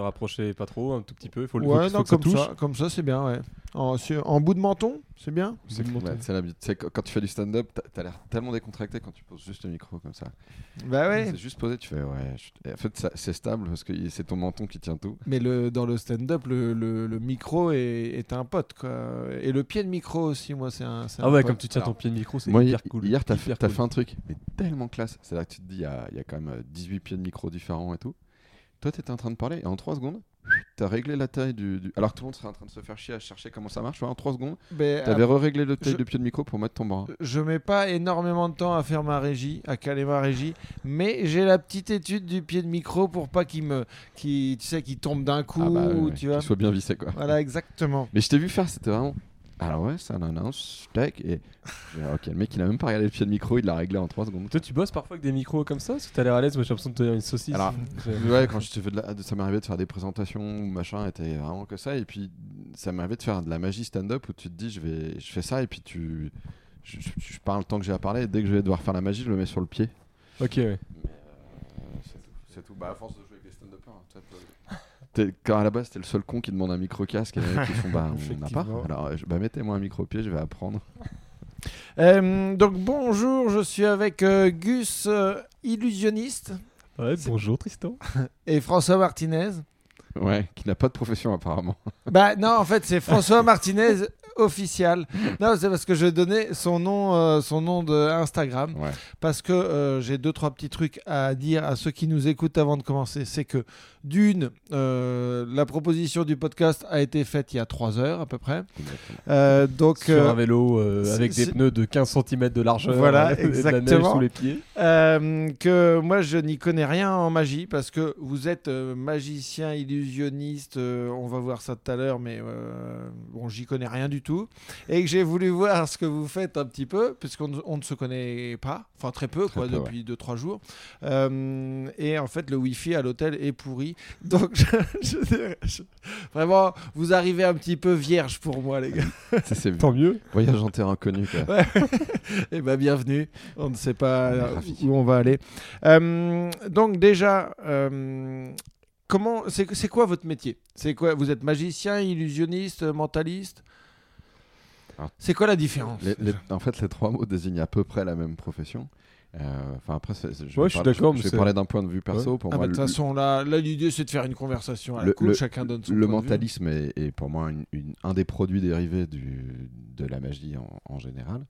se rapprocher pas trop, un tout petit peu. Il faut le Ouais, qu'il- faut non, que ça comme touche. ça, comme ça, c'est bien, ouais. En, sur- en bout de menton, c'est bien. C'est Ouais, la- tu sais, quand tu fais du stand-up, t'as- t'as l'air tellement décontracté quand tu poses juste le micro comme ça. Bah ouais. C'est juste posé, tu fais ouais. je- En fait, c'est stable parce que c'est ton menton qui tient tout. Mais le, dans le stand-up, le, le- le micro est, est un pote, quoi. Et le pied de micro aussi, moi, c'est un. c'est Ah un ouais, pote. comme tu tiens ton Alors, pied de micro, c'est hyper hi- cool. hier, t'as fait, t'as cool. fait un truc mais tellement classe. C'est là que tu te dis, il y a, il y a quand même euh, 18 pieds de micro différents et tout. Toi, t'étais en train de parler et en 3 secondes, t'as réglé la taille du, du- Alors que tout le monde serait en train de se faire chier à chercher comment ça marche. tu vois, en 3 secondes, Mais, t'avais re-réglé le taille je- de pied de micro pour mettre ton bras. Je mets pas énormément de temps à faire ma régie, à caler ma régie, mais j'ai la petite étude du pied de micro pour pas qu'il me, qu'il, tu sais, qu'il tombe d'un coup, Ah bah, ouais, ouais, tu vois. Qu'il soit bien vissé, quoi. Voilà, exactement. Mais je t'ai vu faire, c'était vraiment. Alors ouais, ça annonce, tac, et. Ok, le mec il a même pas regardé le pied de micro, il l'a réglé en 3 secondes. Toi, tu bosses parfois avec des micros comme ça Parce que t'as l'air à l'aise, moi j'ai l'impression de tenir une saucisse. Alors, C'est- Ouais, quand je te fais de la- ça m'est arrivé de faire des présentations ou machin, et t'es vraiment que ça. Et puis, ça m'est arrivé de faire de la magie stand-up où tu te dis, je, vais, je fais ça, et puis tu. Je, je- parle le temps que j'ai à parler, et dès que je vais devoir faire la magie, je le mets sur le pied. Ok, ouais. Euh, c'est tout. C'est tout. Bah, à force de jouer avec des stand-uppers, hein, tu vois, t'es- t'es- quand à la base, t'es le seul con qui demande un micro-casque, et qui font, bah, on n'a pas. Alors, bah, mettez-moi un micro-pied, je vais apprendre. Euh, donc bonjour, je suis avec euh, Gus, euh, illusionniste, Ouais, bonjour Tristan. et François Martinez. Ouais, qui n'a pas de profession apparemment. Bah non, en fait, c'est François Martinez officiel. Non, c'est parce que je donnais son nom, euh, son nom de Instagram, Ouais. parce que euh, j'ai deux trois petits trucs à dire à ceux qui nous écoutent avant de commencer. C'est que d'une, euh, la proposition du podcast a été faite il y a trois heures à peu près. Exactement. Donc Sur un vélo avec des pneus de 15 cm de largeur. Voilà, et de la neige exactement. sous les pieds. Que moi je n'y connais rien en magie parce que vous êtes magicien, illusionniste, on va voir ça tout à l'heure, mais bon, j'y connais rien du tout. Et que j'ai voulu voir ce que vous faites un petit peu, puisqu'on ne- on ne se connaît pas, enfin très peu, Très quoi, peu, depuis 2-3 jours. Euh, et en fait, le Wi-Fi à l'hôtel est pourri. Donc, je- je- je- vraiment, vous arrivez un petit peu vierge pour moi, les gars. C'est Tant mieux. voyage en terrain inconnu. Quoi. Eh ben bienvenue. On ne sait pas On euh, où on va aller. Euh, donc déjà, euh, comment c'est c'est quoi votre métier? C'est quoi? Vous êtes magicien, illusionniste, mentaliste? C'est quoi la différence Les- les- en fait, les trois mots désignent à peu près la même profession. Euh, Enfin, après, je, vais Ouais, je suis parler- d'accord, mais Je vais c'est- parler d'un point de vue perso. Pour Ah moi, bah, De toute le- façon, là, là l'idée c'est de faire une conversation à la Le- cool. le- Chacun donne son le point de vue. mentalisme est, est pour moi une- une- un des produits dérivés du, de la magie en, en général.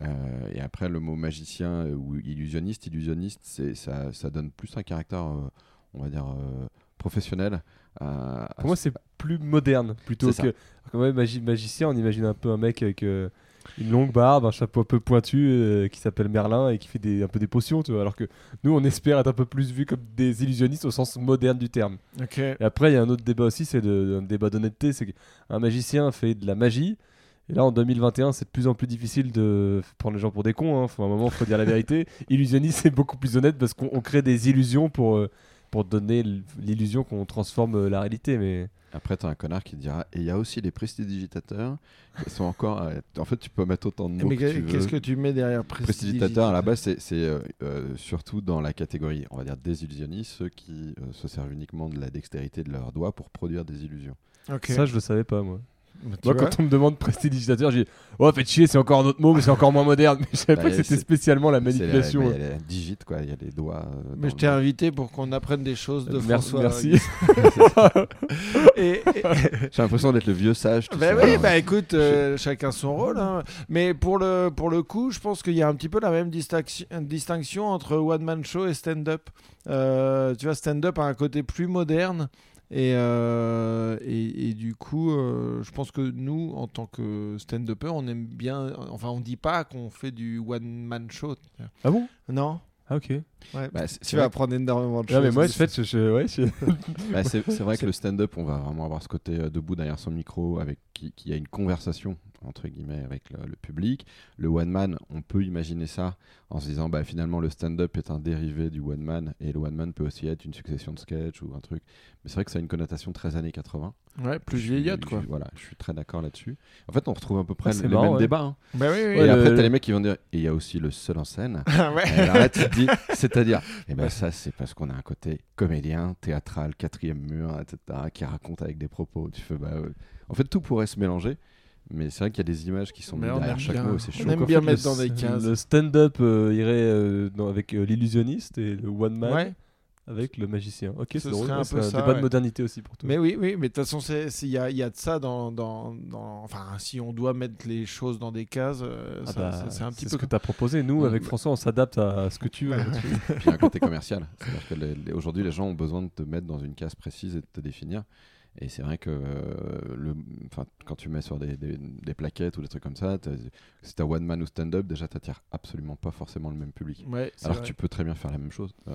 Euh, et après, le mot magicien ou illusionniste, illusionniste, c'est, ça, ça donne plus un caractère, euh, on va dire, euh, professionnel. à- à Pour moi, ce- c'est plus moderne plutôt que. Quand même, magi- magicien, on imagine un peu un mec avec euh, une longue barbe, un chapeau un peu pointu euh, qui s'appelle Merlin et qui fait des, un peu des potions, tu vois. Alors que nous, on espère être un peu plus vu comme des illusionnistes au sens moderne du terme. Et après, il y a un autre débat aussi, c'est un débat d'honnêteté. C'est qu'un magicien fait de la magie. Et là, en 2021, c'est de plus en plus difficile de prendre les gens pour des cons. Hein. Faut, à un moment, il faut dire la vérité. Illusionniste, c'est beaucoup plus honnête parce qu'on on crée des illusions pour, euh, pour donner l'illusion qu'on transforme euh, la réalité. Mais Après, t'as un connard qui te dira Et il y a aussi les prestidigitateurs qui sont encore. à- En fait, tu peux mettre autant de mots Mais que tu qu'est-ce veux. que tu mets derrière Prestidigitateur, à la base, c'est c'est, euh, euh, surtout dans la catégorie, on va dire, des illusionnistes, ceux qui euh, se servent uniquement de la dextérité de leurs doigts pour produire des illusions. Ok. ça, je le savais pas, moi. Bah, Moi, quand on me demande prestidigitateur, j'ai dit Oh, faites chier, c'est encore un autre mot, mais c'est encore moins moderne. Mais je savais Bah, pas que c'était spécialement la manipulation. bah, Il y a la digite, quoi, il y a les doigts. euh, Mais je t'ai le- invité pour qu'on apprenne des choses de Merci. François. merci. Et- et- J'ai l'impression d'être le vieux sage. tout Ben ça. oui, bah écoute, euh, chacun son rôle. hein. Mais pour le, pour le coup, je pense qu'il y a un petit peu la même distinction, distinction entre one man show et stand-up. Euh, tu vois, stand-up a un côté plus moderne. Et, euh, et, et du coup, euh, je pense que nous, en tant que stand-upper, on aime bien. Enfin, on dit pas qu'on fait du one man show. Ah bon? Non Ah, ok. Ouais. Bah, Tu vas apprendre énormément de choses. mais moi, en fait, je, je- ouais, je- bah, c'est- c'est vrai que le stand-up, on va vraiment avoir ce côté euh, debout derrière son micro, avec qui, qui a une conversation entre guillemets avec le, le public. Le one man, on peut imaginer ça en se disant bah finalement le stand-up est un dérivé du one man et le one man peut aussi être une succession de sketchs ou un truc. Mais c'est vrai que ça a une connotation très années 80. Ouais, plus Je suis- vieillotte, je quoi. suis- voilà, je suis très d'accord là-dessus. En fait, on retrouve à peu près Ah, les c'est mêmes marrant, ouais. débats. hein. Bah oui, oui. et après, t'as les mecs qui vont dire et il y a aussi le seul en scène. Ah ouais. Et alors là, tu te dis, c'est c'est-à-dire Et ben ça, c'est parce qu'on a un côté comédien, théâtral, quatrième mur, etc., qui raconte avec des propos. Tu fais, bah, ouais. En fait, tout pourrait se mélanger, mais c'est vrai qu'il y a des images qui sont mises on derrière aime chaque bien. mot, c'est On chaud. aime bien fait, mettre le- dans des cases. Le stand-up euh, irait euh, dans- avec euh, l'illusionniste et le one man Ouais. Avec le magicien. Ok, Ce c'est drôle. un peu ça, débat ouais. de modernité aussi pour toi. Mais oui, oui, mais de toute façon, il y a, il y a de ça dans, dans, dans- Enfin, si on doit mettre les choses dans des cases, euh, Ah bah, c'est un petit c'est peu ce que tu as proposé. Nous, Mm. avec François, on s'adapte à ce que tu veux. Puis il y a un côté commercial. C'est-à-dire les- les- aujourd'hui, les gens ont besoin de te mettre dans une case précise et de te définir. Et c'est vrai que euh, le, quand tu mets sur des, des- des plaquettes ou des trucs comme ça, si t'as one man ou stand-up, déjà t'attires absolument pas forcément le même public. Ouais, Alors vrai. que tu peux très bien faire la même chose. Euh,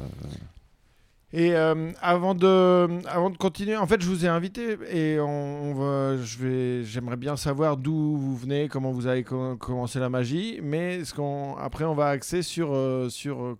Et euh, avant de avant de continuer, en fait, je vous ai invité et on, on va, je vais, j'aimerais bien savoir d'où vous venez, comment vous avez co- commencé la magie, mais ce qu'on après on va axer sur euh, sur euh,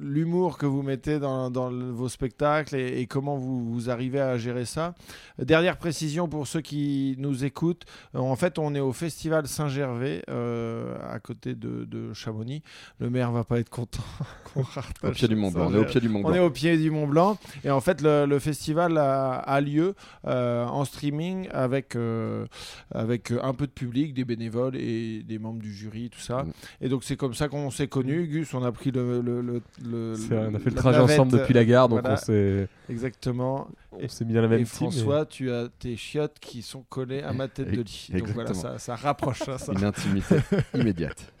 l'humour que vous mettez dans, vos spectacles et, et comment vous, vous arrivez à gérer ça. Dernière précision pour ceux qui nous écoutent, en fait, on est au festival Saint-Gervais euh, à côté de, de Chamonix. Le maire va pas être content qu'on au pied du Mont Blanc. On est au pied du Mont on est Blanc. au pied du Mont Blanc et en fait le, le festival a, a lieu euh, en streaming avec, euh, avec un peu de public, des bénévoles et des membres du jury, tout ça. Mm. Et donc c'est comme ça qu'on s'est connus. Gus, on a pris le... le, le, le- C'est- on a fait le trajet navette, ensemble depuis la gare, donc voilà. on s'est Exactement. on s'est mis dans la même et team. François, tu as tes chiottes qui sont collées à ma tête de lit. Donc voilà, ça, ça rapproche. hein, ça. Une intimité immédiate.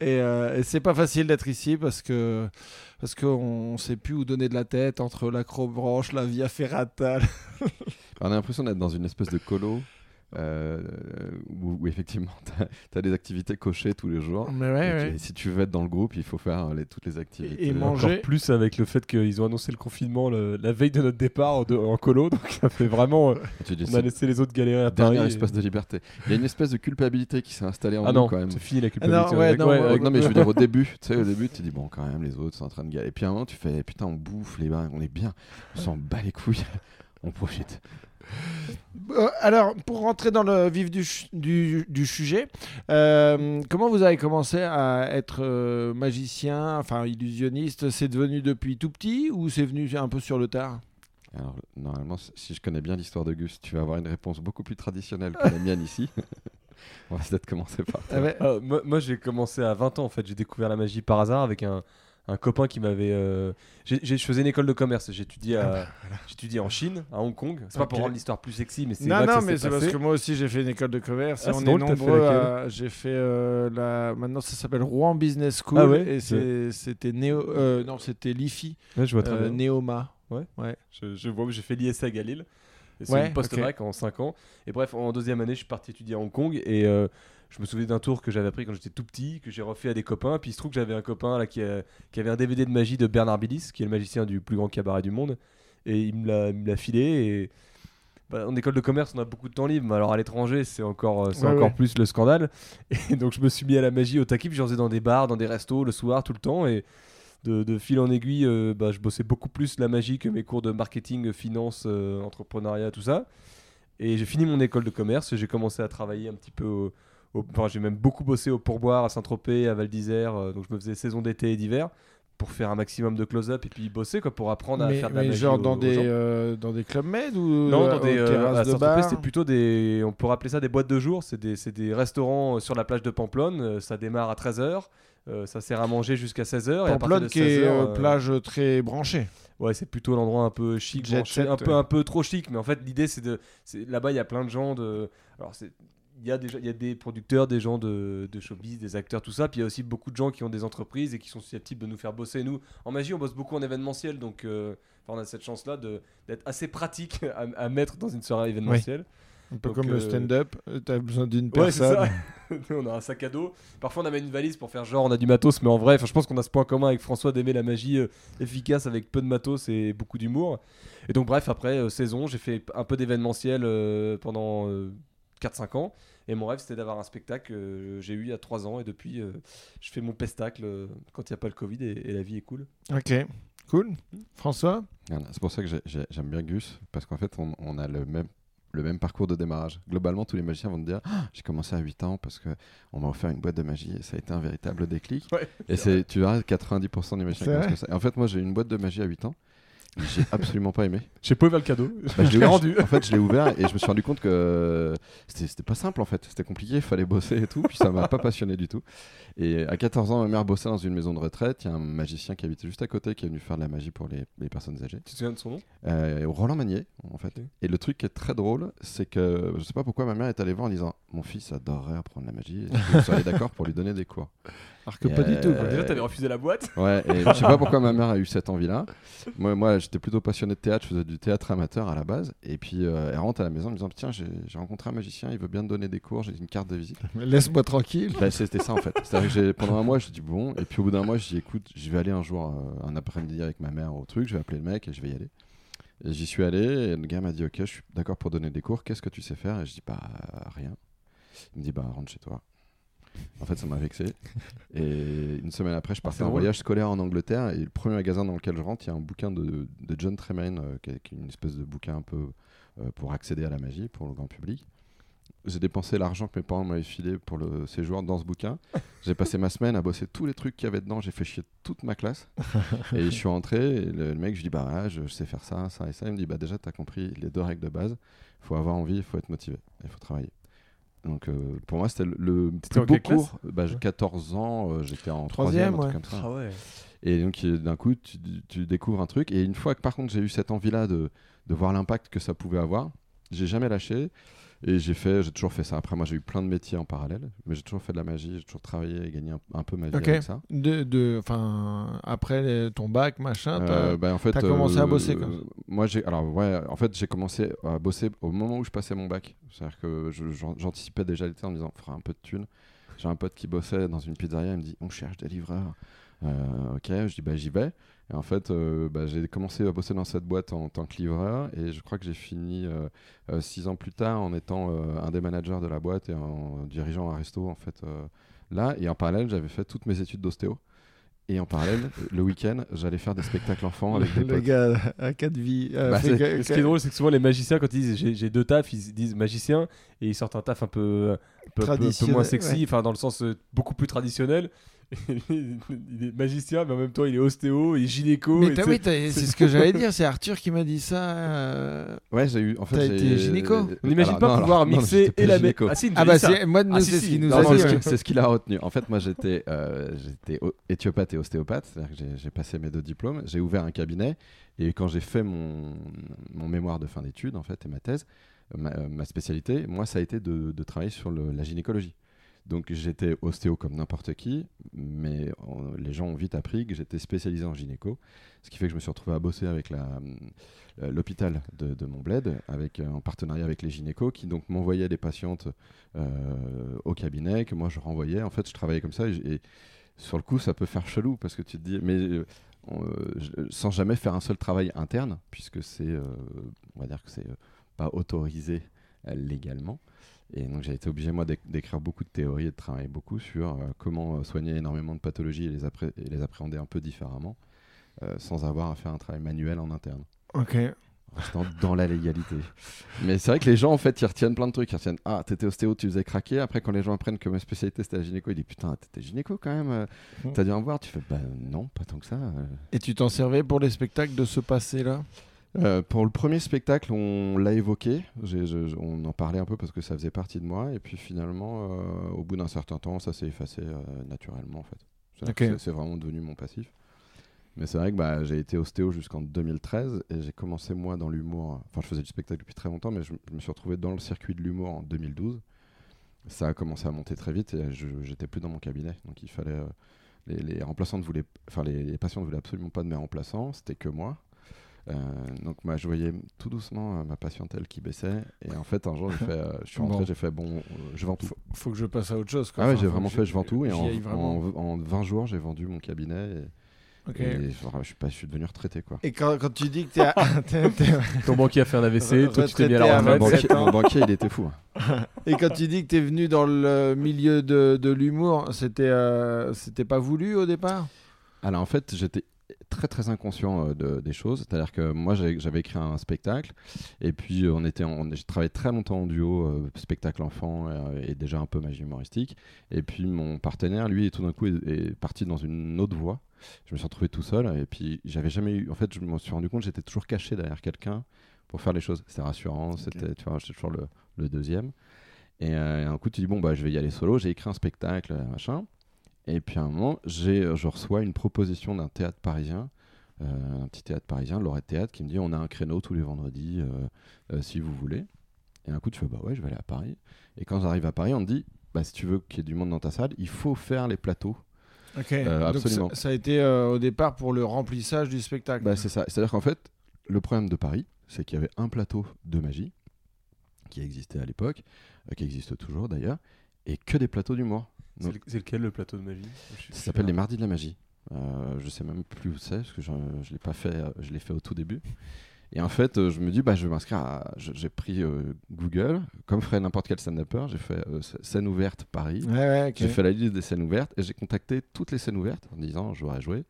Et, euh, et c'est pas facile d'être ici parce que parce qu'on sait plus où donner de la tête entre l'acrobranche, la via ferrata. On a l'impression d'être dans une espèce de colo euh, où, où effectivement tu as, des activités cochées tous les jours. Mais Et ouais, tu- ouais. et si tu veux être dans le groupe, il faut faire les- toutes les activités. Et manger. Encore plus avec le fait qu'ils ont annoncé le confinement le- la veille de notre départ de- en colo, donc ça fait vraiment. euh, tu dis, on a laissé les autres galérer à dernier Paris. espace de liberté. Il y a une espèce de culpabilité qui s'est installée en Ah nous non, quand même. c'est fini la Ah culpabilité. non, ouais, Avec- non, ouais, avec- non mais je veux dire au début, tu sais au début tu dis bon quand même les autres sont en train de galérer. Et puis à un moment tu fais putain on bouffe les bains, on est bien, on s'en bat les couilles, on profite. Euh, alors, pour rentrer dans le vif du, du, du sujet, euh, comment vous avez commencé à être euh, magicien, enfin illusionniste? C'est devenu depuis tout petit ou c'est venu un peu sur le tard? Alors normalement si je connais bien l'histoire de Gus, tu vas avoir une réponse beaucoup plus traditionnelle que la mienne ici. on va peut-être commencer par. Ah ouais. Ah, moi, moi, j'ai commencé à 20 ans en fait. J'ai découvert la magie par hasard avec un, un copain qui m'avait. euh, je faisais une école de commerce. J'étudiais à- j'étudiais en Chine, à Hong Kong. C'est pas pour rendre l'histoire plus sexy, mais c'est Non, là que non, ça mais c'est parce que moi aussi j'ai fait une école de commerce Ah, et c'est on drôle, est nombreux. à- J'ai fait euh, la. Maintenant ça s'appelle Rouen Business School Ah ouais et c'était Néo. euh, non, c'était l'IFI, Ouais, je vois très euh, bien. Néoma. Je, je vois, j'ai fait à Lille. Et C'est Ouais, une post-bac en 5 ans. Et bref, en deuxième année, je suis parti étudier à Hong Kong. Et je me souviens d'un tour que j'avais appris quand j'étais tout petit, que j'ai refait à des copains. Puis il se trouve que j'avais un copain là, qui, a- qui avait un DVD de magie de Bernard Billis, qui est le magicien du plus grand cabaret du monde. Et il me l'a- il me l'a filé. Et bah, en école de commerce, on a beaucoup de temps libre. Mais alors à l'étranger, c'est encore, euh, c'est Ouais, encore ouais. plus le scandale. Et donc je me suis mis à la magie au taquis. Puis j'en faisais dans des bars, dans des restos, le soir, tout le temps. Et de, de fil en aiguille, euh, bah, je bossais beaucoup plus la magie que mes cours de marketing, finance, euh, entrepreneuriat, tout ça. Et j'ai fini mon école de commerce. J'ai commencé à travailler un petit peu. Au, au- enfin, j'ai même beaucoup bossé au pourboire à Saint-Tropez, à Val d'Isère. euh, donc je me faisais saison d'été et d'hiver pour faire un maximum de close-up et puis bosser quoi, pour apprendre à faire de la mais magie genre aux- dans aux des, euh, dans des clubs med ou Non, euh, dans des, euh, à Saint-Tropez, c'était plutôt des. On peut appeler ça des boîtes de jour. C'est des, c'est des restaurants euh, sur la plage de Pamplonne. ça démarre à 13h. ça sert à manger jusqu'à 16h. et à partir Pamplonne de qui est 16h, euh, euh, plage très branchée. Ouais, c'est plutôt l'endroit un peu chic, branché, set, un peu un peu trop chic, mais en fait l'idée c'est de là-bas il y a plein de gens de alors c'est il y a des il y a des producteurs, des gens de, de showbiz, des acteurs, tout ça. Puis il y a aussi beaucoup de gens qui ont des entreprises et qui sont susceptibles de nous faire bosser. Nous, en magie, on bosse beaucoup en événementiel, donc euh, on a cette chance-là de- d'être assez pratique à, à mettre dans une soirée événementielle. Un peu Donc, comme le euh, stand-up, tu as besoin d'une Ouais, c'est personne. ça. On a un sac à dos. Parfois, on amène une valise pour faire genre on a du matos, mais en vrai, je pense qu'on a ce point commun avec François d'aimer la magie euh, efficace avec peu de matos et beaucoup d'humour. Et donc, bref, après euh, saison, j'ai fait un peu d'événementiel euh, pendant euh, 4-5 ans. Et mon rêve, c'était d'avoir un spectacle que j'ai eu il y a 3 ans. Et depuis, euh, je fais mon pestacle euh, quand il n'y a pas le Covid et, et la vie est cool. Ok, cool. François C'est pour ça que j'ai- j'ai- j'aime bien Gus, parce qu'en fait, on, on a le même le même parcours de démarrage. Globalement, tous les magiciens vont te dire Ah, J'ai commencé à 8 ans parce qu'on m'a offert une boîte de magie et ça a été un véritable déclic. Ouais, et c'est, tu verras, 90% des magiciens comme ça. Et en fait, moi, j'ai eu une boîte de magie à 8 ans. J'ai absolument pas aimé. J'ai pas ouvert le cadeau. Bah, je l'ai rendu. En fait, je l'ai ouvert et je me suis rendu compte que c'était pas simple en fait. C'était compliqué, il fallait bosser et tout. Puis ça m'a pas passionné du tout. Et à 14 ans, ma mère bossait dans une maison de retraite. Il y a un magicien qui habitait juste à côté qui est venu faire de la magie pour les, les personnes âgées. Tu te souviens de son nom? Euh, Roland Magnier, en fait. Et le truc qui est très drôle, c'est que je sais pas pourquoi ma mère est allée voir en disant Mon fils adorerait apprendre la magie. Et je serais d'accord pour lui donner des cours? Alors que Et pas du euh, tout. Quoi. Déjà, t'avais refusé la boîte. Ouais, et je sais pas pourquoi ma mère a eu cette envie-là. Moi, moi j'étais plutôt passionné de théâtre, je faisais du théâtre amateur à la base. Et puis, euh, elle rentre à la maison en me disant Tiens, j'ai rencontré un magicien, il veut bien te donner des cours, j'ai une carte de visite. Laisse-moi tranquille. Bah, C'était ça en fait. C'est-à-dire que pendant un mois, je dis Bon, et puis au bout d'un mois, je dis Écoute, je vais aller un jour, euh, un après-midi avec ma mère au truc, je vais appeler le mec et je vais y aller. Et j'y suis allé, et le gars m'a dit Ok, je suis d'accord pour donner des cours, qu'est-ce que tu sais faire? Et je dis Bah, rien. Il me dit Bah, rentre chez toi. En fait, ça m'a vexé. Et une semaine après, je partais c'est en voyage scolaire en Angleterre. Et le premier magasin dans lequel je rentre, il y a un bouquin de, de John Tremaine, euh, qui est une espèce de bouquin un peu euh, pour accéder à la magie pour le grand public. J'ai dépensé l'argent que mes parents m'avaient filé pour le séjour dans ce bouquin. J'ai passé ma semaine à bosser tous les trucs qu'il y avait dedans. J'ai fait chier toute ma classe. et je suis rentré. Et le, le mec, je lui dis Bah je, je sais faire ça, ça et ça. Il me dit Bah déjà, tu as compris les deux règles de base. Il faut avoir envie, il faut être motivé. Il faut travailler. Donc euh, pour moi, c'était le, plus beau cours. Bah, j'ai 14 ans, euh, j'étais en Troisième, troisième, un truc ouais. comme ça. Ah ouais. Et donc, d'un coup, tu, tu découvres un truc. Et une fois que, par contre, j'ai eu cette envie-là de, de voir l'impact que ça pouvait avoir, j'ai jamais lâché. Et j'ai fait, j'ai toujours fait ça. Après, moi, j'ai eu plein de métiers en parallèle, mais j'ai toujours fait de la magie, j'ai toujours travaillé et gagné un, un peu ma vie avec ça. De, de, après les- ton bac, machin, t'as- Euh, bah, en fait, t'as commencé à euh, bosser, comme ça. Moi, j'ai, alors ouais, en fait, j'ai commencé à bosser au moment où je passais mon bac. C'est-à-dire que j'anticipais déjà l'été en me disant, fera un peu de thunes. J'ai un pote qui bossait dans une pizzeria, il me dit, on cherche des livreurs. Euh, ok, je dis, bah j'y vais. Et en fait, euh, bah, j'ai commencé à bosser dans cette boîte en tant que livreur et je crois que j'ai fini euh, euh, six ans plus tard en étant euh, un des managers de la boîte et en dirigeant un resto en fait euh, là. Et en parallèle, j'avais fait toutes mes études d'ostéo. Et en parallèle, le week-end, j'allais faire des spectacles enfants avec des le potes. gars à quatre vies. euh, Bah, que- ce qui est drôle, c'est que souvent les magiciens, quand ils disent j'ai- j'ai deux tafs, ils disent magicien et ils sortent un taf un peu, un peu, un peu- un peu moins sexy, ouais. dans le sens euh, beaucoup plus traditionnel. il est magicien, mais en même temps il est ostéo, il est gynéco. Mais et oui, c'est ce que j'allais dire. C'est Arthur qui m'a dit ça. euh, Ouais, j'ai eu. En fait, T'as été gynéco On n'imagine pas non, pouvoir alors, non, mixer pas et la gynéco. Ah si, Ah a bah c'est moi Ah, si, c'est si. ce qu'il nous Non, a non, dit. c'est ce qu'il a retenu. En fait, moi, j'étais euh, éthiopathe et ostéopathe, c'est-à-dire que j'ai- passé mes deux diplômes. J'ai ouvert un cabinet et quand j'ai fait mon, mon mémoire de fin d'études, en fait, et ma thèse, ma, euh, ma spécialité, moi, ça a été de, de travailler sur le- la gynécologie. Donc, j'étais ostéo comme n'importe qui, mais les gens ont vite appris que j'étais spécialisé en gynéco, ce qui fait que je me suis retrouvé à bosser avec euh, l'hôpital de, de avec, euh, en partenariat avec les gynécos, qui donc m'envoyaient des patientes euh, au cabinet que moi je renvoyais. En fait, je travaillais comme ça et, sur le coup, ça peut faire chelou parce que tu te dis, mais sans jamais faire un seul travail interne, puisque c'est, on va dire que c'est pas autorisé légalement. Et donc j'ai été obligé moi d'éc- d'écrire beaucoup de théories et de travailler beaucoup sur euh, comment euh, soigner énormément de pathologies et les, appré- et les appréhender un peu différemment, euh, sans avoir à faire un travail manuel en interne Ok. restant dans la légalité. Mais c'est vrai que les gens, en fait, ils retiennent plein de trucs. Ils retiennent Ah, t'étais ostéo, tu faisais craquer. Après, quand les gens apprennent que ma spécialité c'était la gynéco, ils disent Putain, t'étais gynéco quand même. euh, Mm. T'as dû en voir Tu fais Bah non, pas tant que ça. Et tu t'en servais pour les spectacles de ce passé-là? Euh, pour le premier spectacle, on l'a évoqué. J'ai- je- je- on en parlait un peu parce que ça faisait partie de moi. Et puis finalement, euh, au bout d'un certain temps, ça s'est effacé euh, naturellement, en fait. C'est vraiment devenu mon passif. Mais c'est vrai que bah, j'ai été ostéo jusqu'en 2013 et j'ai commencé moi dans l'humour. Enfin, je faisais du spectacle depuis très longtemps, mais je, je me suis retrouvé dans le circuit de l'humour en 2012. Ça a commencé à monter très vite et j'étais plus dans mon cabinet. Donc il fallait. euh, les, les remplaçantes voulaient. Enfin, les, les patients ne voulaient absolument pas de mes remplaçants, c'était que moi. Euh, donc moi, je voyais tout doucement euh, ma patientèle qui baissait. Et en fait, un jour, j'ai fait, euh, je suis rentré, Bon. j'ai fait bon, euh, je vends tout. faut, faut que je passe à autre chose. Quoi. Ah ouais, Enfin, j'ai vraiment fait, je vends tout. Et en, en, en 20 jours, j'ai vendu mon cabinet. Et, je, suis pas, je suis devenu retraité. Quoi. Et quand, quand tu dis que t'es à- Ton banquier a fait un AVC, toi tu t'es mis à la à Mon retraite. 27 banquier, mon banquier, il était fou. hein. et quand tu dis que t'es venu dans le milieu de, de l'humour, c'était euh, c'était pas voulu au départ? Alors en fait, j'étais très très inconscient euh, de- des choses. C'est-à-dire que moi j'avais écrit un spectacle et puis euh, on était, en- j'ai travaillé très longtemps en duo, euh, spectacle enfant euh, et déjà un peu magie humoristique. Et puis mon partenaire, lui, tout d'un coup est, est parti dans une autre voie. Je me suis retrouvé tout seul et puis j'avais jamais eu. En fait, je me suis rendu compte j'étais toujours caché derrière quelqu'un pour faire les choses. C'était rassurant. C'était, tu vois, j'étais toujours le, le deuxième. Et, euh, et un coup, tu dis bon bah je vais y aller solo. J'ai écrit un spectacle, machin. Et puis à un moment, j'ai, euh, je reçois une proposition d'un théâtre parisien, euh, un petit théâtre parisien, Lorette Théâtre, qui me dit on a un créneau tous les vendredis, euh, si vous voulez. Et un coup, tu fais bah ouais, je vais aller à Paris. Et quand j'arrive à Paris, on me dit bah si tu veux qu'il y ait du monde dans ta salle, il faut faire les plateaux. Ok. Euh, Donc, ça- absolument. ça, a été au départ pour le remplissage du spectacle. Bah, c'est ça. C'est-à-dire qu'en fait, le problème de Paris, c'est qu'il y avait un plateau de magie qui existait à l'époque, qui existe toujours d'ailleurs, et que des plateaux d'humour. C'est Donc- le- c'est lequel le plateau de magie? Je Ça s'appelle les Mardis de la Magie. Euh, je sais même plus où c'est parce que je, je l'ai pas fait. Je l'ai fait au tout début. Et en fait, euh, je me dis, bah, je vais m'inscrire. à- J'ai pris euh, Google, comme ferait n'importe quel stand-upper. J'ai fait euh, sc- scène ouverte Paris. Ouais, ouais, ok. J'ai fait la liste des scènes ouvertes et j'ai contacté toutes les scènes ouvertes en disant, je voudrais jouer.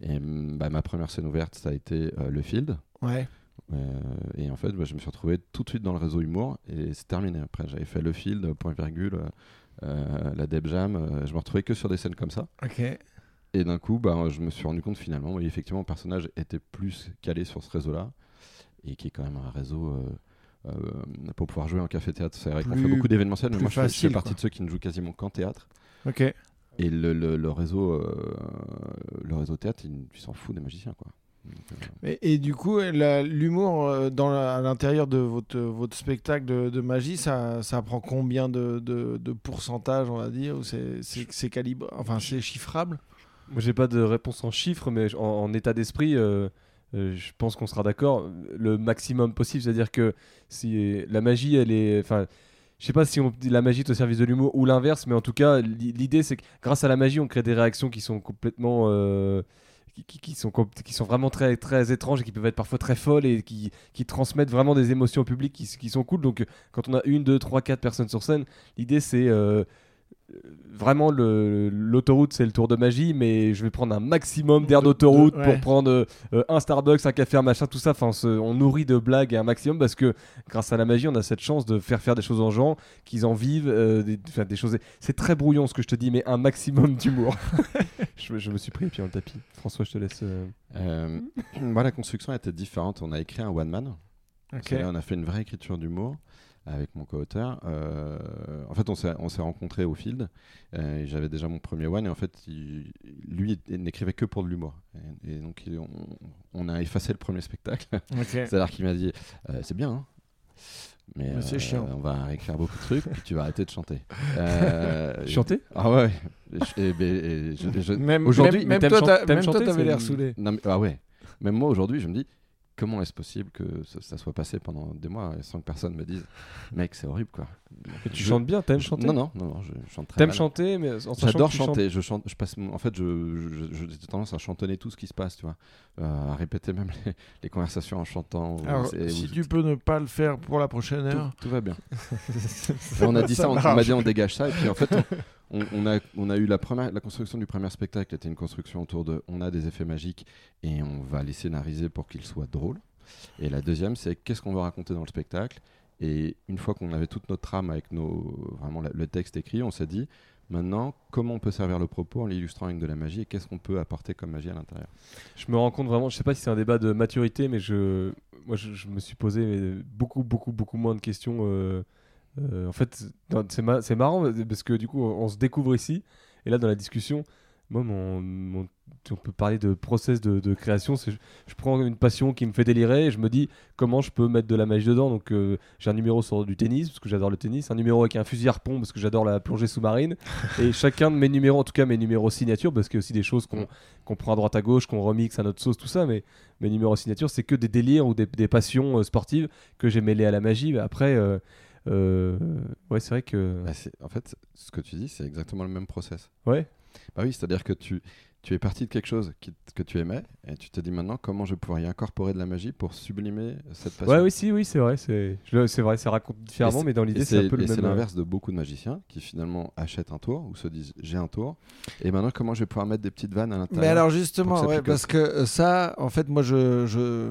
Et hum, bah, ma première scène ouverte, ça a été euh, le Field. Ouais. Euh, et en fait, bah, je me suis retrouvé tout de suite dans le réseau humour et c'est terminé. Après, j'avais fait le Field, point virgule, la Deb Jam. euh, je me retrouvais que sur des scènes comme ça. Ok. Et d'un coup, bah, je me suis rendu compte finalement, oui, effectivement, mon personnage était plus calé sur ce réseau-là, et qui est quand même un réseau euh, euh, pour pouvoir jouer en café-théâtre. C'est vrai qu'on fait beaucoup d'événementiels, mais moi je fais- je fais facile, partie quoi. de ceux qui ne jouent quasiment qu'en théâtre. Ok. Et le, le- le réseau, euh, le réseau théâtre, il, il s'en fout des magiciens, quoi. Et, du coup, l'humour euh, à l'intérieur de votre, spectacle de, magie, ça, prend combien de, pourcentage, on va dire c'est, calibre, enfin c'est chiffrable? Moi, j'ai pas de réponse en chiffres, mais en, état d'esprit, euh, euh, je pense qu'on sera d'accord. Le maximum possible, c'est-à-dire que si la magie, elle est, enfin, je sais pas si on la magie est au service de l'humour ou l'inverse, mais en tout cas, l'i- l'idée, c'est que grâce à la magie, on crée des réactions qui sont complètement qui, sont, qui sont vraiment très, très étranges et qui peuvent être parfois très folles et qui, qui transmettent vraiment des émotions au public qui, sont cool. Donc, quand on a une, deux, trois, quatre personnes sur scène, l'idée c'est euh, vraiment le- l'autoroute, c'est le tour de magie, mais je vais prendre un maximum d'air d'autoroute de- pour prendre euh, un Starbucks, un café, un machin, tout ça. Enfin, on, se- on nourrit de blagues et un maximum parce que grâce à la magie, on a cette chance de faire faire des choses aux gens, qu'ils en vivent, euh, des, enfin, des choses. C'est très brouillon ce que je te dis, mais un maximum d'humour. je, me- je me suis pris pieds dans le tapis. François, je te laisse. euh, euh, moi, la construction était différente. On a écrit un one-man. Ok. C'est là, on a fait une vraie écriture d'humour avec mon co-auteur. Euh, en fait, on s'est, on s'est rencontrés au field. euh, j'avais déjà mon premier one. Et en fait, il- lui il n'écrivait que pour de l'humour. Et, et donc, il- on, on a effacé le premier spectacle. C'est-à-dire qu'il m'a dit euh, C'est bien, hein, mais, Mais c'est euh, chiant. on va réécrire beaucoup de trucs, puis tu vas arrêter de chanter. Chanter? Ah ouais. Et je- je- Même, aujourd'hui, même, même toi, t'avais l'air saoulé. non, mais- ah ouais. Même moi aujourd'hui, je me dis comment est-ce possible que ça, ça soit passé pendant des mois sans que personne me dise mec, c'est horrible quoi. Mais tu Je- chantes bien, t'aimes chanter Non, non, non, non, je chante très T'aimes chanter, mais J'adore tu chantes- chanter. Je chante. Je passe. En fait, je, je- je- j'ai tendance à chantonner tout ce qui se passe, tu vois, Euh, à répéter même les, les conversations en chantant. ou- Alors, c'est- si ou- tu peux ne pas le faire pour la prochaine heure. tout va bien. On a dit ça, on, on m'a dit on dégage ça, et puis en fait, on, on a, eu la première, la construction du premier spectacle était une construction autour de, on a des effets magiques et on va les scénariser pour qu'ils soient drôles. Et la deuxième, c'est qu'est-ce qu'on veut raconter dans le spectacle. Et une fois qu'on avait toute notre trame avec nos, vraiment le texte écrit, on s'est dit, maintenant, comment on peut servir le propos en l'illustrant avec de la magie et qu'est-ce qu'on peut apporter comme magie à l'intérieur? Je me rends compte vraiment, je sais pas si c'est un débat de maturité, mais je, moi, je, me suis posé beaucoup, beaucoup, beaucoup moins de questions. euh, euh, en fait, c'est ma- c'est marrant parce que du coup, on, on se découvre ici, et là, dans la discussion, moi, mon, mon- on peut parler de process de, de création. Je, je prends une passion qui me fait délirer et je me dis comment je peux mettre de la magie dedans. Donc, euh, j'ai un numéro sur du tennis parce que j'adore le tennis, un numéro avec un fusil harpon parce que j'adore la plongée sous-marine, et chacun de mes numéros, en tout cas mes numéros signature, parce qu'il y a aussi des choses qu'on prend à droite à gauche, qu'on remixe à notre sauce, tout ça, mais mes numéros signature, c'est que des délires ou des, des passions euh, sportives que j'ai mêlées à la magie. Mais après, euh, ouais, c'est vrai que. Bah, en fait, ce que tu dis, c'est exactement le même process. Ouais. Bah oui, c'est-à-dire que tu, tu es parti de quelque chose qui- que tu aimais et tu te dis maintenant comment je pourrais y incorporer de la magie pour sublimer cette passion. Ouais, oui, si, oui, c'est vrai. C'est vrai, ça raconte différemment, mais dans l'idée, c'est un peu le et c'est même. euh, l'inverse de beaucoup de magiciens qui finalement achètent un tour ou se disent j'ai un tour et maintenant comment je vais pouvoir mettre des petites vannes à l'intérieur. Mais alors justement, que ouais, parce que euh, ça, en fait, moi, je, je,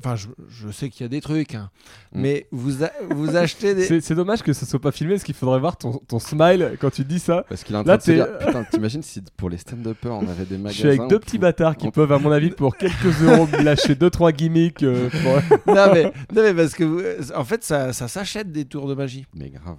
enfin, je, je sais qu'il y a des trucs, hein, Mm. mais vous, a- vous achetez des. C'est c'est dommage que ça soit pas filmé, parce qu'il faudrait voir ton, ton smile quand tu dis ça. Parce qu'il Là, de se t'es- dire putain t'imagines si pour les stand-uppers on avait des Je suis avec deux petits on- bâtards qui on- peuvent, à mon avis, pour quelques euros, me lâcher deux trois gimmicks. euh, pour- non, mais, non, mais parce que, vous- en fait, ça, ça s'achète des tours de magie. Mais grave.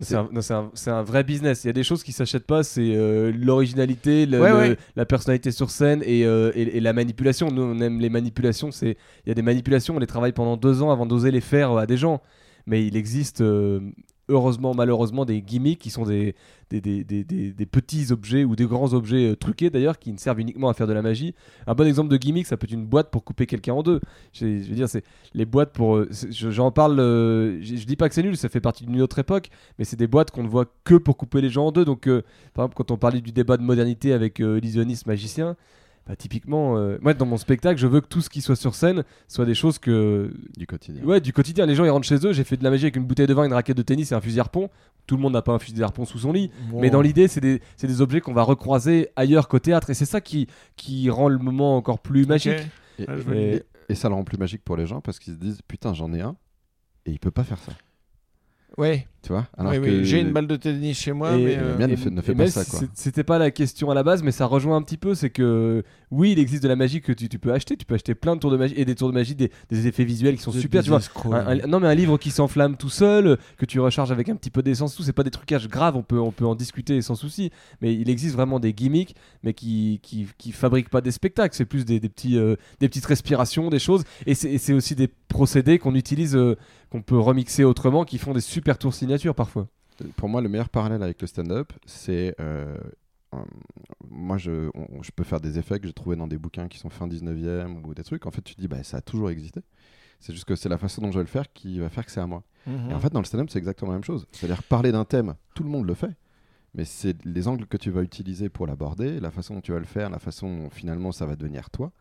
C'est un, un- un vrai business. Il y a des choses qui s'achètent pas, c'est euh, l'originalité, Ouais, ouais. la personnalité sur scène et, euh, et- et la manipulation. Nous, on aime les manipulations. C'est il y a des manipulations, on les travaille pendant deux ans avant d'oser les faire euh, à des gens. Mais il existe euh, heureusement, malheureusement, des gimmicks qui sont des, des, des- des- petits objets ou des grands objets euh, truqués d'ailleurs qui ne servent uniquement à faire de la magie. Un bon exemple de gimmick, ça peut être une boîte pour couper quelqu'un en deux. Je, veux dire, c'est les boîtes pour. euh, J'en parle. euh, je, dis pas que c'est nul, ça fait partie d'une autre époque, mais c'est des boîtes qu'on ne voit que pour couper les gens en deux. Donc, par exemple, quand on parlait du débat de modernité avec illusionniste magicien. Bah, typiquement, euh, moi dans mon spectacle, je veux que tout ce qui soit sur scène soit des choses que Du quotidien. Ouais, du quotidien. Les gens ils rentrent chez eux. J'ai fait de la magie avec une bouteille de vin, une raquette de tennis et un fusil harpon. Tout le monde n'a pas un fusil harpon sous son lit. Mais dans l'idée, c'est des, c'est des objets qu'on va recroiser ailleurs qu'au théâtre. Et c'est ça qui, qui rend le moment encore plus magique. Et, Ah, et- et ça le rend plus magique pour les gens parce qu'ils se disent putain j'en ai un et il peut pas faire ça. Ouais, Tu vois Alors oui, j'ai une balle de tennis chez moi, Et- mais. euh, bien, ne fait- ne fait et pas ça, C'était pas la question à la base, mais ça rejoint un petit peu. C'est que oui, il existe de la magie que tu, tu peux acheter. Tu peux acheter plein de tours de magie et des tours de magie, des, des effets visuels qui sont super. Tu vois, escrocs. Un- un- non mais un livre qui s'enflamme tout seul, que tu recharges avec un petit peu d'essence, tout c'est pas des trucages graves, on peut, on peut en discuter sans souci. Mais il existe vraiment des gimmicks, mais qui, qui, qui fabriquent pas des spectacles, c'est plus des, des petits, euh, des petites respirations, des choses. Et c'est aussi des procédés qu'on utilise, euh, qu'on peut remixer autrement, qui font des super tours signature parfois. Pour moi, le meilleur parallèle avec le stand-up, c'est. euh, moi, je, on- je peux faire des effets que j'ai trouvés dans des bouquins qui sont fin 19e ou des trucs. En fait, tu te dis, bah, ça a toujours existé. C'est juste que c'est la façon dont je vais le faire qui va faire que c'est à moi. Mhm. Et en fait, dans le stand-up, c'est exactement la même chose. C'est-à-dire, parler d'un thème, tout le monde le fait. Mais c'est les angles que tu vas utiliser pour l'aborder, la façon dont tu vas le faire, la façon dont finalement ça va devenir toi.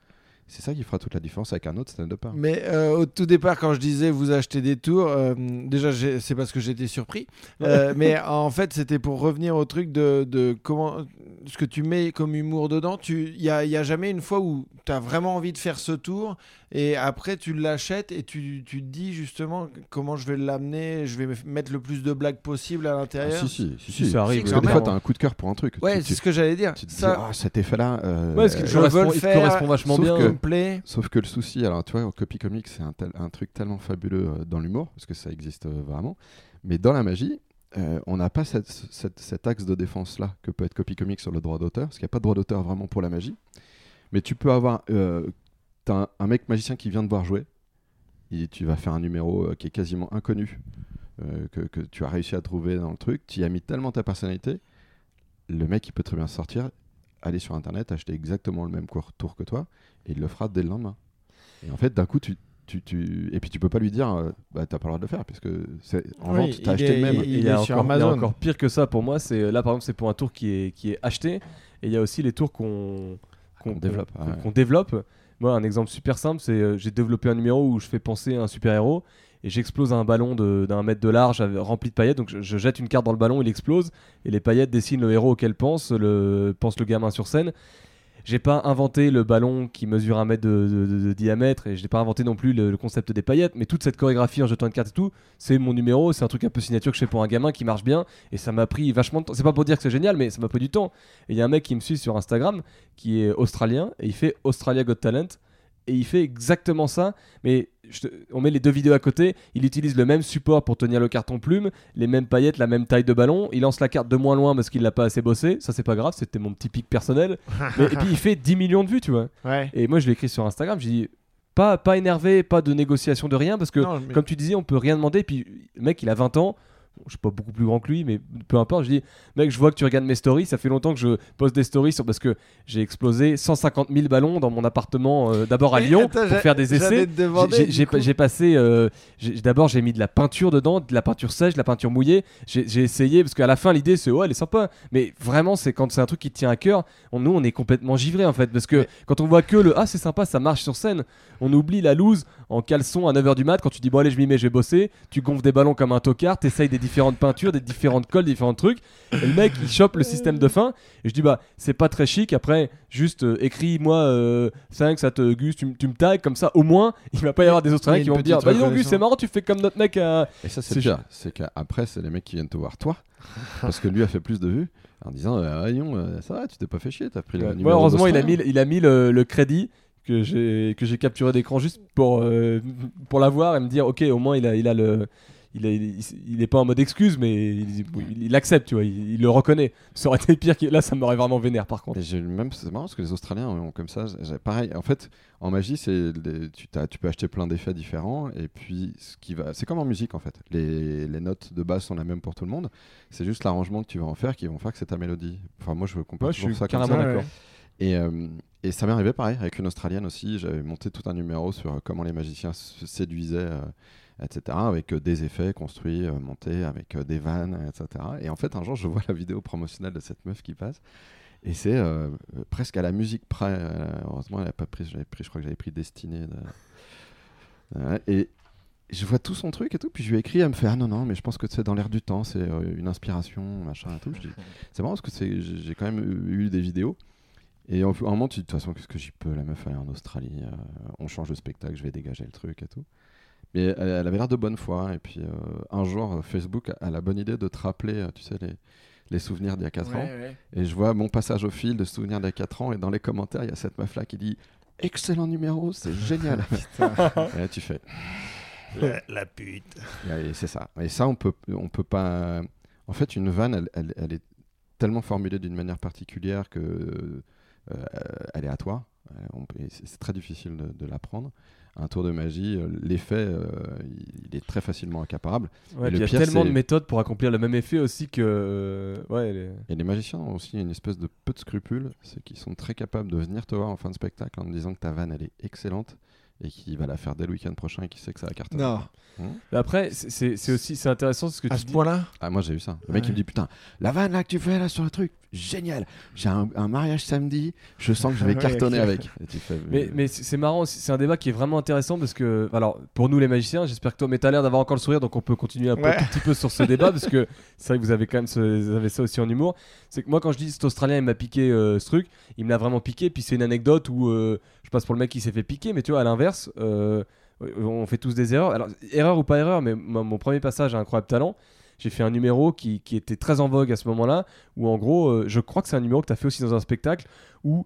C'est ça qui fera toute la différence avec un autre stand-upper. Mais euh, au tout départ, quand je disais vous achetez des tours, euh, déjà c'est parce que j'étais surpris. Euh, mais en fait, c'était pour revenir au truc de, de comment ce que tu mets comme humour dedans. Il n'y a, y a jamais une fois où tu as vraiment envie de faire ce tour et après tu l'achètes et tu, tu te dis justement comment je vais l'amener, je vais me- mettre le plus de blagues possible à Ah, l'intérieur. si, si, si, Si, si. ça arrive, Parce que des fois, tu as un coup de cœur pour un truc. Ouais, c'est ce que j'allais dire. tu te dis, ah, cet effet-là. euh, Ouais, parce que euh, je veux le il te faire, correspond vachement sauf bien. que- me plaît. Sauf que le souci, alors tu vois, au copy comics, c'est un, tel- un truc tellement fabuleux euh, dans l'humour, parce que ça existe euh, vraiment. Mais dans la magie, euh, on n'a pas cette- cette- cet axe de défense-là que peut être copy comics sur le droit d'auteur, parce qu'il n'y a pas de droit d'auteur vraiment pour la magie. Mais tu peux avoir. Euh, t'as un, un mec magicien qui vient de voir jouer, et tu vas faire un numéro euh, qui est quasiment inconnu, euh, que, que tu as réussi à trouver dans le truc, tu y as mis tellement ta personnalité, le mec il peut très bien sortir, aller sur internet, acheter exactement le même tour que toi, et il le fera dès le lendemain. Et en fait, d'un coup, tu, tu, tu- Et puis tu peux pas lui dire, euh, bah t'as pas le droit de le faire, puisque c'est... en Oui, vente, t'as il acheté est- le même. il- Et il y, a est sur encore, il y a Amazon. encore pire que ça pour moi. C'est là par exemple c'est pour un tour qui est qui est acheté et il y a aussi les tours qu'on Qu'on développe, qu'on- ouais. qu'on développe. Moi un exemple super simple c'est euh, j'ai développé un numéro où je fais penser à un super héros et j'explose un ballon d'un mètre de large rempli de paillettes donc je, je jette une carte dans le ballon il explose et les paillettes dessinent le héros auquel pense le pense le gamin sur scène. J'ai pas inventé le ballon qui mesure un mètre de, diamètre et j'ai pas inventé non plus le, le concept des paillettes, mais toute cette chorégraphie en jetant une carte et tout, c'est mon numéro, c'est un truc un peu signature que je fais pour un gamin qui marche bien et ça m'a pris vachement de temps. C'est pas pour dire que c'est génial, mais ça m'a pris du temps. Et il y a un mec qui me suit sur Instagram qui est australien et il fait Australia Got Talent et il fait exactement ça, mais te- on met les deux vidéos à côté, il utilise le même support pour tenir le carton plume, les mêmes paillettes, la même taille de ballon, il lance la carte de moins loin parce qu'il l'a pas assez bossé, ça c'est pas grave, c'était mon petit pic personnel. Mais- et puis il fait 10 millions de vues, tu vois. Ouais. Et moi je l'ai écrit sur Instagram, j'ai dit pas, pas énervé, pas de négociation de rien, parce que Non, mais- comme tu disais, on peut rien demander. Puis le mec, il a 20 ans. Je suis pas beaucoup plus grand que lui, mais peu importe. Je dis, mec, je vois que tu regardes mes stories. Ça fait longtemps que je poste des stories sur, parce que j'ai explosé 150 000 ballons dans mon appartement, euh, d'abord à Lyon, attends, pour faire des essais. J'ai- passé. euh, d'abord, j'ai mis de la peinture dedans, de la peinture sèche, de la peinture mouillée. J'ai essayé, parce qu'à la fin, l'idée, c'est, ouais, elle est sympa. Mais vraiment, c'est quand c'est un truc qui tient à cœur, on- nous, on est complètement givré en fait. Parce que quand on voit que le, ah, c'est sympa, ça marche sur scène, on oublie la loose en caleçon à 9h du mat. Quand tu dis, bon, allez, je m'y mets, je vais bosser. Tu gonfles des ballons comme un tocard, t'essayes des différentes peintures, des différentes colles, différents trucs. Et le mec, il chope le système de fin. Et je dis, bah, c'est pas très chic. Après, juste euh, écris-moi 5, ça te Gus, tu, me tags, comme ça, au moins, il va pas y avoir des Australiens qui vont me dire, bah, dis donc, Gus, c'est marrant, tu fais comme notre mec à. Et ça, c'est pire. C'est qu'après, c'est les mecs qui viennent te voir toi, parce que lui a fait plus de vues, en disant Ah, Lyon, euh, ça va, tu t'es pas fait chier, t'as pris le Ouais, numéro heureusement, il a mis, d'Australien. il a mis le, le crédit que j'ai que j'ai capturé d'écran juste pour euh, pour l'avoir et me dire ok au moins il a il a le il, a- il, il est pas en mode excuse mais il, il- il accepte tu vois il, il le reconnaît ça aurait été pire que là ça m'aurait vraiment vénère par contre j'ai même, c'est marrant parce que les Australiens ont comme ça. Pareil, en fait, en magie, c'est tu, tu peux acheter plein d'effets différents et puis ce qui va, c'est comme en musique en fait. Les, les notes de base sont les mêmes pour tout le monde. C'est juste l'arrangement que tu vas en faire qui vont faire que c'est ta mélodie. Enfin, moi, je compare Ouais, je toujours suis ça carrément d'accord. Et, euh, et ça m'est arrivé pareil avec une Australienne aussi. J'avais monté tout un numéro sur euh, comment les magiciens se séduisaient, euh, etc. Avec des effets construits, montés, avec des vannes, etc. Et en fait, un jour, je vois la vidéo promotionnelle de cette meuf qui passe. Et c'est presque à la musique près. heureusement, elle n'a pas pris. J'avais pris, je crois que j'avais pris Destiné. de- Ouais, et je vois tout son truc et tout. Puis je lui ai écrit. Elle me fait Ah non, non, mais je pense que c'est dans l'air du temps. C'est une inspiration, machin et tout. C'est marrant parce que j'ai quand même eu des vidéos. Et au un moment, tu dis, de toute façon, qu'est-ce que j'y peux La meuf, elle est en Australie, euh, on change de spectacle, je vais dégager le truc et tout. Mais elle, elle avait l'air de bonne foi. Et puis euh, un jour, Facebook a la bonne idée de te rappeler, euh, tu sais, les, les souvenirs d'il y a 4 ans. Et je vois mon passage au fil de souvenirs d'il y a 4 ans. Et dans les commentaires, il y a cette meuf-là qui dit Excellent numéro, c'est génial. et là, tu fais La, la pute. et c'est ça. Et ça, on peut, on peut pas. En fait, une vanne, elle, elle- elle est tellement formulée d'une manière particulière que euh, toi. Euh, et c'est très difficile de, de l'apprendre. Un tour de magie, euh, l'effet, euh, il, est très facilement accaparable. Ouais, il y a pire, tellement de méthodes pour accomplir le même effet aussi que euh, ouais les- Et les magiciens ont aussi une espèce de peu de scrupules, c'est qu'ils sont très capables de venir te voir en fin de spectacle en te disant que ta vanne, elle est excellente et qu'il va la faire dès le week-end prochain et qu'il sait que ça va cartonner. Non, Mais après c'est- aussi c'est intéressant ce que à tu ce dis point-là Ah, moi j'ai eu ça. Le mec Ouais. il me dit Putain, la vanne là que tu fais là sur le truc, génial. J'ai un, un mariage samedi, je sens que je vais Ouais, cartonner ok. avec. Et tu fais, Mais, mais c'est c'est marrant, c'est un débat qui est vraiment intéressant parce que, alors pour nous les magiciens, j'espère que toi, mais t'as l'air d'avoir encore le sourire, donc on peut continuer un, peu, Ouais. un tout petit peu sur ce débat parce que c'est vrai que vous avez quand même ce- vous avez ça aussi en humour. C'est que moi, quand je dis cet Australien, il m'a piqué euh, ce truc, il me l'a vraiment piqué, puis c'est une anecdote où euh, je passe pour le mec qui s'est fait piquer, mais tu vois, à l'inverse, euh, on fait tous des erreurs. Alors, erreur ou pas erreur, mais mon premier passage à Incroyable Talent, j'ai fait un numéro qui, qui était très en vogue à ce moment-là, où en gros, euh, je crois que c'est un numéro que tu as fait aussi dans un spectacle, où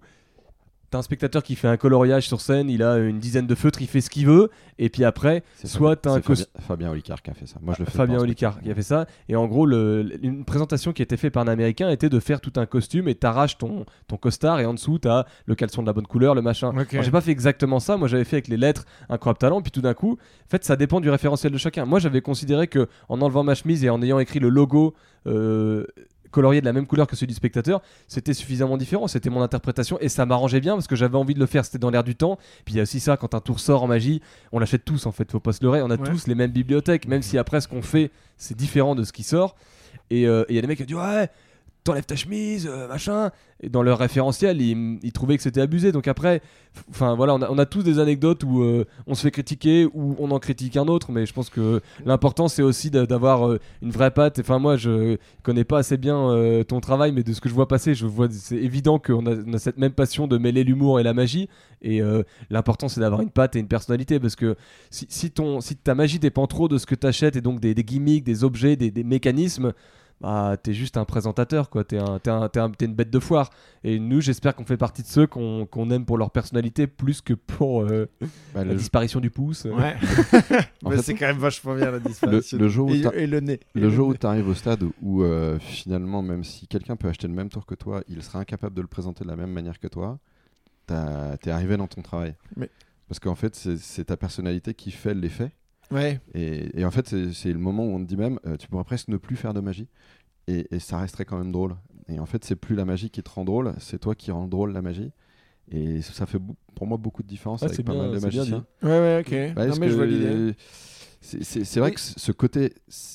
T'as un spectateur qui fait un coloriage sur scène, il a une dizaine de feutres, il fait ce qu'il veut, et puis après, c'est soit t'as un. Fabien, Fabien Olicard qui a fait ça. Moi je le fais Fabien Olicard qui a fait ça. Et en gros, le- une présentation qui était faite par un américain était de faire tout un costume et t'arraches ton, ton costard et en dessous t'as le caleçon de la bonne couleur, le machin. Ok. Moi, j'ai pas fait exactement ça. Moi, j'avais fait avec les lettres Incroyable Talent. Puis tout d'un coup, en fait, ça dépend du référentiel de chacun. Moi, j'avais considéré que en enlevant ma chemise et en ayant écrit le logo. euh, colorié de la même couleur que celui du spectateur, c'était suffisamment différent, c'était mon interprétation et ça m'arrangeait bien parce que j'avais envie de le faire, c'était dans l'air du temps. Puis il y a aussi ça, quand un tour sort en magie, on l'achète tous en fait, faut pas se leurrer, on a Ouais. tous les mêmes bibliothèques, même si après ce qu'on fait, c'est différent de ce qui sort. Et euh, il y a des mecs qui disent ouais, t'enlèves ta chemise, euh, machin. Et dans leur référentiel, ils, trouvaient que c'était abusé. Donc après, enfin voilà, on a, on a tous des anecdotes où euh, on se fait critiquer ou on en critique un autre. Mais je pense que l'important c'est aussi d'a- d'avoir euh, une vraie patte. Enfin moi, je connais pas assez bien ton travail, mais de ce que je vois passer, je vois c'est évident qu'on a, cette même passion de mêler l'humour et la magie. Et l'important c'est d'avoir une patte et une personnalité parce que si, ton, si ta magie dépend trop de ce que tu achètes et donc des, gimmicks, des objets, des mécanismes, bah t'es juste un présentateur quoi, t'es un, t'es un- t'es un- t'es une bête de foire. Et nous j'espère qu'on fait partie de ceux qu'on qu'on aime pour leur personnalité plus que pour euh, Bah, la le, disparition du pouce. Ouais. Fait- c'est quand même vachement bien la disparition. Le- le jour où et, le nez. Et le jour où nez. tu arrives au stade où euh, finalement, même si quelqu'un peut acheter le même tour que toi, il sera incapable de le présenter de la même manière que toi, t'as- t'es arrivé dans ton travail. Mais- Parce qu'en fait, c'est c'est ta personnalité qui fait l'effet. Ouais. Et, et en fait, c'est le moment où on te dit même, euh, tu pourrais presque ne plus faire de magie. Et, et ça resterait quand même drôle. Et en fait, c'est plus la magie qui te rend drôle, c'est toi qui rends drôle la magie. Et ça fait pour moi beaucoup de différence Ah, avec c'est pas bien- mal de c'est bien magiciens. Ouais, ouais, ok. Non, mais je vois l'idée. C'est vrai Oui. que ce côté,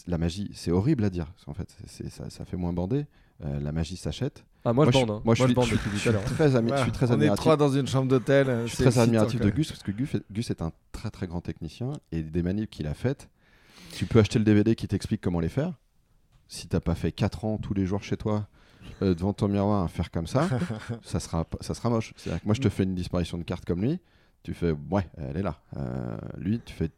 la magie, c'est horrible à dire. parce qu'en fait, ça, ça fait moins bander. Euh, la magie s'achète. Ah, moi, Moi, je bande. hein. moi, je suis- bande je depuis tout à l'heure. très, ami- je suis très on est admiratif. trois dans une chambre d'hôtel. Je suis très admiratif de Gus parce que Gus, est- Gus est un très très grand technicien et des manips qu'il a faites, tu peux acheter le DVD qui t'explique comment les faire. Si t'as pas fait 4 ans tous les jours chez toi euh, devant ton miroir à faire comme ça, ça sera ça sera moche. C'est-à-dire que moi je te fais une disparition de carte comme lui, tu fais ouais, elle est là. Euh, lui, tu fais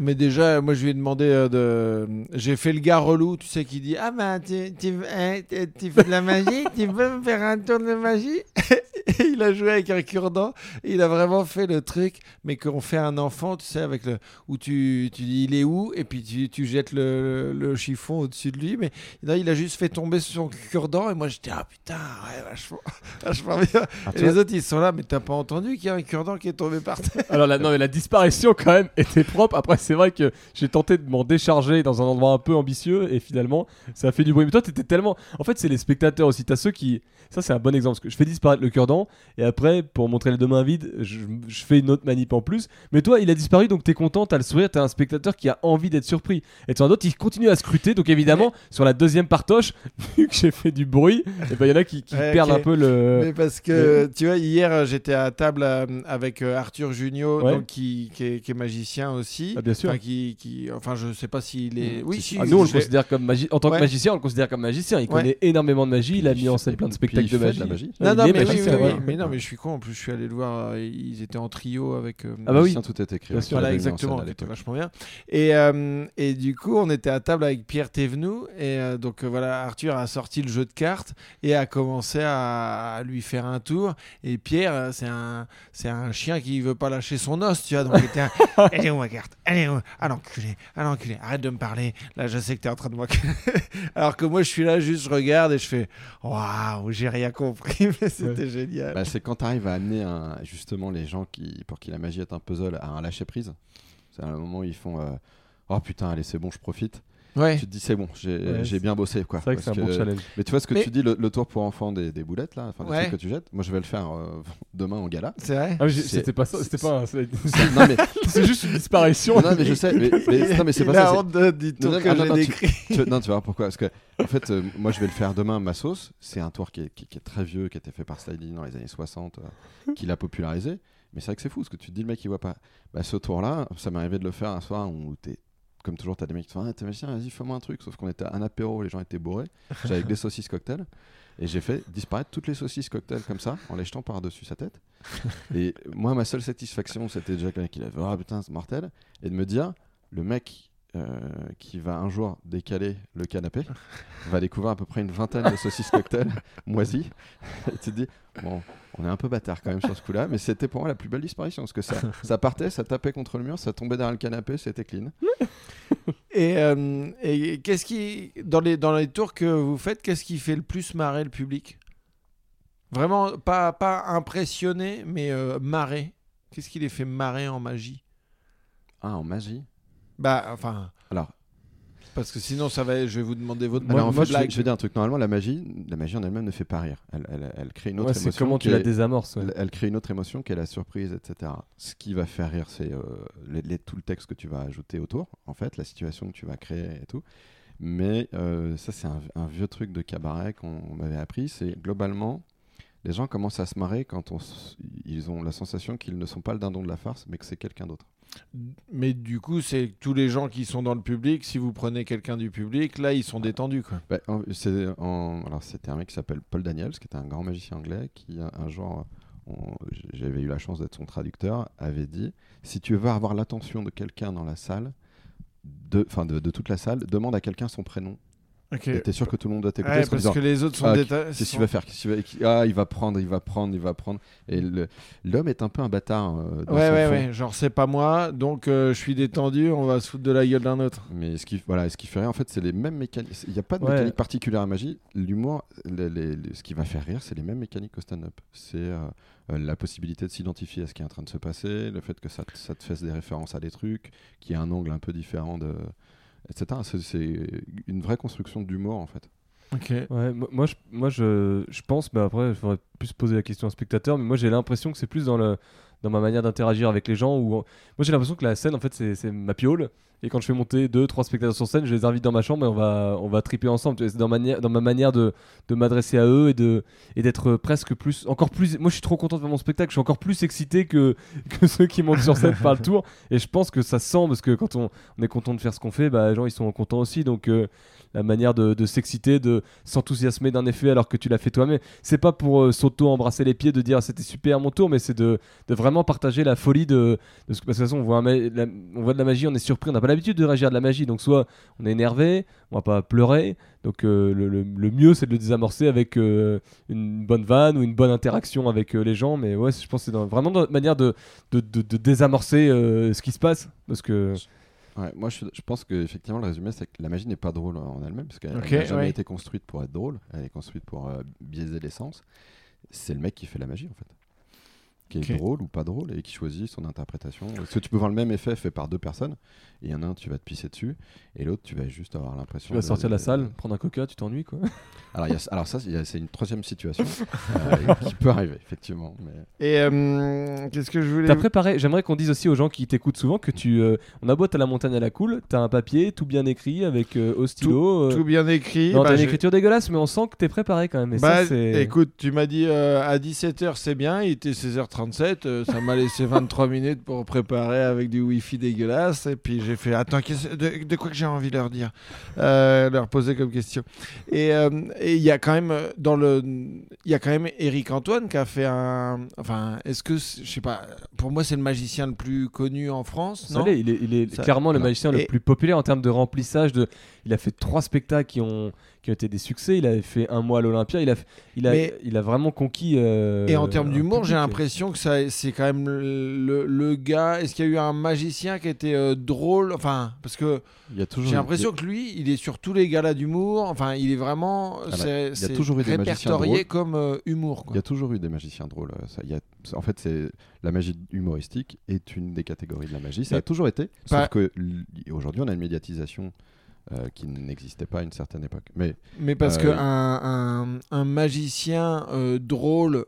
Mais déjà, moi, je lui ai demandé euh, de. J'ai fait le gars relou, tu sais, qui dit Ah, bah, tu, tu, hein, tu- tu fais de la magie, tu veux me faire un tour de magie? Et il a joué avec un cure-dent, il a vraiment fait le truc, mais qu'on fait un enfant, tu sais, avec le. où tu, tu dis il est où, et puis tu, tu jettes le, le chiffon au-dessus de lui, mais non, il a juste fait tomber son cure-dent, et moi, j'étais Ah, putain, ouais, vachement, vachement bien. Ah, Et les autres, ils sont là, mais t'as pas entendu qu'il y a un cure-dent qui est tombé par terre? Alors la, non, mais la disparition quand même était propre. Après c'est vrai que j'ai tenté de m'en décharger dans un endroit un peu ambitieux et finalement ça a fait du bruit. Mais toi t'étais tellement... En fait c'est les spectateurs aussi. T'as ceux qui... Ça c'est un bon exemple parce que je fais disparaître le cure-dent et après pour montrer les deux mains vides je, je fais une autre manip en plus. Mais toi il a disparu donc t'es content, t'as le sourire, t'as un spectateur qui a envie d'être surpris. Et as d'autres qui continuent à scruter. Donc évidemment sur la deuxième partoche vu que j'ai fait du bruit, et ben il y en a qui, qui Ouais, perdent un peu le... Mais parce que tu vois, hier j'étais à table euh, avec euh, Arthur Junio, Ouais. donc, qui, qui, est, qui est magicien aussi. Ah, bien sûr. Enfin, qui, qui, enfin, je sais pas s'il est. Oui, si. Ah, nous, on le considère comme magi... en tant Ouais. que magicien, on le considère comme magicien. Il Ouais. connaît énormément de magie. Il a mis en scène plein de spectacles de magie. de la magie. Non, non, mais, oui, magicien, oui, oui. voilà. mais non, mais je suis con. En plus, je suis allé le voir. ils étaient en trio avec. euh, Ah bah oui. Tout est écrit. Bien sûr. Voilà, exactement, c'était vachement bien. Et, euh, et du coup, on était à table avec Pierre Thévenoud. Et euh, donc, euh, voilà, Arthur a sorti le jeu de cartes et a commencé à, à lui faire un tour. Et Pierre, c'est un, c'est un chien qui veut pas lâcher son os, tu vois. Donc, il était un, est où ma carte Elle est où Ah l'enculé, l'enculé, arrête de me parler. Là, je sais que tu es en train de m'enculer. Alors que moi, je suis là, juste je regarde et je fais Waouh, j'ai rien compris, mais c'était génial. Bah, c'est quand tu arrives à amener un- justement les gens qui, pour qui la magie est un puzzle à un lâcher prise. C'est un moment où ils font euh, Oh putain, allez, c'est bon, je profite. Ouais. Tu te dis, c'est bon, j'ai Ouais, bien bossé. quoi. C'est vrai que c'est un bon que- challenge. Mais tu vois ce que Mais- tu dis, le, le tour pour enfants des, des boulettes, là, enfin, des Ouais. trucs que tu jettes. Moi, je vais le faire euh, demain en gala. C'est vrai Ah, c'était pas ça. C'était pas. un- c'est- juste une disparition. non, mais je sais, mais, mais- non, mais c'est pas ça. c'est- honte de- du tour Non, que j'ai tu- décrit. tu, non, tu vas voir pourquoi. Parce que, en fait, euh, moi, je vais le faire demain, ma sauce. C'est un tour qui est, qui- qui est très vieux, qui a été fait par Sliding dans les années 60, euh, qui l'a popularisé. Mais c'est vrai que c'est fou, parce que tu te dis, le mec, il voit pas. Bah, ce tour-là, ça m'est arrivé de le faire un soir où t'es. Comme toujours, t'as des mecs qui te font Ah, t'es magicien, vas-y, fais-moi un truc. Sauf qu'on était à un apéro, les gens étaient bourrés. J'avais avec des saucisses cocktail. Et j'ai fait disparaître toutes les saucisses cocktail comme ça, en les jetant par-dessus sa tête. Et moi, ma seule satisfaction, c'était déjà quelqu'un qui l'a fait Ah putain, c'est mortel. Et de me dire Le mec qui va un jour décaler le canapé va découvrir à peu près une vingtaine de saucisses cocktail moisies. Et tu te dis Bon, on est un peu bâtard quand même sur ce coup-là, mais c'était pour moi la plus belle disparition parce que ça, ça partait, ça tapait contre le mur, ça tombait derrière le canapé, c'était clean. Et, euh, et qu'est-ce qui, dans les, dans les tours que vous faites, qu'est-ce qui fait le plus marrer le public? Vraiment, pas, pas impressionné, mais euh, marrer. Qu'est-ce qui les fait marrer en magie? Ah, en magie? Bah, enfin, Alors, parce que sinon, ça va, je vais vous demander votre alors en votre fait, je je vais dire un truc. Normalement, la magie, la magie en elle-même ne fait pas rire. Elle, elle- elle crée une autre Ouais, c'est émotion. comment tu la désamorces. ouais. Elle, elle crée une autre émotion qui est la surprise, etc. Ce qui va faire rire, c'est euh, les- les- tout le texte que tu vas ajouter autour, en fait, la situation que tu vas créer et tout. Mais euh, ça, c'est un, un vieux truc de cabaret qu'on on m'avait appris. C'est globalement, les gens commencent à se marrer quand on ils ont la sensation qu'ils ne sont pas le dindon de la farce, mais que c'est quelqu'un d'autre. Mais du coup, c'est tous les gens qui sont dans le public. Si vous prenez quelqu'un du public, là, ils sont détendus, quoi. Bah, c'est alors c'était un mec qui s'appelle Paul Daniels, qui était un grand magicien anglais, qui un, jour, on- j'avais eu la chance d'être son traducteur, avait dit si tu veux avoir l'attention de quelqu'un dans la salle, de, de toute la salle, demande à quelqu'un son prénom Ok. Et t'es sûr que tout le monde doit t'écouter Ouais, parce disant, que les autres sont Ah, déta- Qu'est-ce qu'il va faire? Qu'est-ce qu'il va- qui- Ah, il va prendre, il va prendre, il va prendre. Et le- l'homme est un peu un bâtard. euh, dans Ouais, ouais, fond. ouais. Genre, c'est pas moi, donc euh, je suis détendu, on va se foutre de la gueule d'un autre. Mais ce qui, voilà, ce qui fait rire, en fait, c'est les mêmes mécaniques. Il n'y a pas de Ouais. mécanique particulière à magie. L'humour, les- les- les- ce qui va faire rire, c'est les mêmes mécaniques qu'au stand-up. C'est euh, la possibilité de s'identifier à ce qui est en train de se passer, le fait que ça, te- ça te fasse des références à des trucs, qu'il y ait un angle un peu différent, de, etc. C'est- une vraie construction d'humour, en fait. Ok. Ouais, mo- moi, je, moi je, je pense, mais après, il faudrait plus poser la question au spectateur, mais moi j'ai l'impression que c'est plus dans, le, dans ma manière d'interagir avec les gens. Où, moi j'ai l'impression que la scène, en fait, c'est c'est ma piole. Et quand je fais monter deux, trois spectateurs sur scène, je les invite dans ma chambre et on va, on va triper ensemble. C'est dans, dans ma manière de, de m'adresser à eux et de et d'être presque plus, encore plus. Moi, je suis trop content de faire mon spectacle. Je suis encore plus excité que, que ceux qui montent sur scène par le tour. Et je pense que ça se sent parce que quand on, est content de faire ce qu'on fait, bah, les gens ils sont contents aussi. Donc euh, la manière de, de s'exciter, de s'enthousiasmer d'un effet alors que tu l'as fait toi-même. C'est pas pour euh, s'auto-embrasser les pieds, de dire c'était super mon tour, mais c'est de, de vraiment partager la folie de, de ce que parce que de toute façon on voit, on voit de la magie, on est surpris, on n'a pas l'habitude de réagir à de la magie, donc soit on est énervé, on va pas pleurer, donc euh, le, le- le mieux c'est de le désamorcer avec euh, une bonne vanne ou une bonne interaction avec euh, les gens, mais ouais je pense que c'est dans- vraiment notre manière de, de, de- de désamorcer euh, ce qui se passe, parce que Ouais, moi, je, je pense que effectivement le résumé, c'est que la magie n'est pas drôle en elle-même, parce qu'elle Ok, n'a jamais ouais. été construite pour être drôle. Elle est construite pour euh, biaiser l'essence. C'est le mec qui fait la magie, en fait qui est drôle ou pas drôle et qui choisit son interprétation. Parce que tu peux voir le même effet fait par deux personnes. Il y en a un, tu vas te pisser dessus, et l'autre, tu vas juste avoir l'impression. Tu vas de, sortir de la salle, prendre un coca, tu t'ennuies quoi. Alors, alors ça, c'est une troisième situation euh, qui peut arriver, effectivement. Et euh, qu'est-ce que je voulais. T'as préparé, j'aimerais qu'on dise aussi aux gens qui t'écoutent souvent que tu. Euh, on a beau, t'as la montagne à la cool, t'as un papier tout bien écrit avec au stylo. Tout, bien écrit. Non, bah, t'as une écriture dégueulasse, mais on sent que t'es préparé quand même. Bah, écoute, tu m'as dit à 17h c'est bien, il était 16h30. Euh, ça m'a laissé 23 minutes pour préparer avec du wifi dégueulasse. Et puis j'ai fait Attends, de, quoi que j'ai envie de leur dire? Euh, Leur poser comme question. Et euh, il y a quand même, euh, dans le. Il y a quand même Eric Antoine qui a fait un. Enfin, est-ce que. Je sais pas. Pour moi, c'est le magicien le plus connu en France. Non? il est, clairement le magicien le plus populaire en termes de remplissage. De... Il a fait trois spectacles qui ont qui ont été des succès. Il avait fait un mois à l'Olympia. Il a, il a, Mais- il a vraiment conquis. euh, Et en termes d'humour, j'ai l'impression que ça, c'est quand même le, le gars. Est-ce qu'il y a eu un magicien qui était euh, drôle? Enfin, parce que j'ai l'impression que lui, il est sur tous les galas d'humour. Enfin, il est vraiment. bah, il y a toujours eu des magiciens répertorié comme euh, humour. Il y a toujours eu des magiciens drôles. euh, Ça, il y a- en fait, c'est la magie humoristique est une des catégories de la magie. Ça Mais a toujours été. pas- Sauf que aujourd'hui, on a une médiatisation euh, qui n'existait pas à une certaine époque. Mais Mais parce Euh, que un, un, un magicien euh, drôle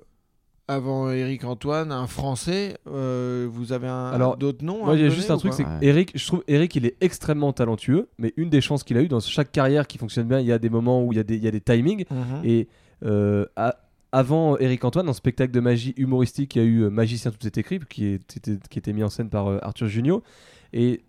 avant Eric Antoine, un français, euh, vous avez un, Alors, d'autres noms Moi, il y a juste un truc, c'est que Ouais. Eric, je trouve Eric, il est extrêmement talentueux, mais une des chances qu'il a eu dans chaque carrière qui fonctionne bien, il y a des moments où il y a des, il y a des timings. Mhm. Et euh, à- avant Eric Antoine, dans ce spectacle de magie humoristique, il y a eu euh, Magicien tout est écrit, qui, est- était, qui était mis en scène par euh, Arthur Junio. Et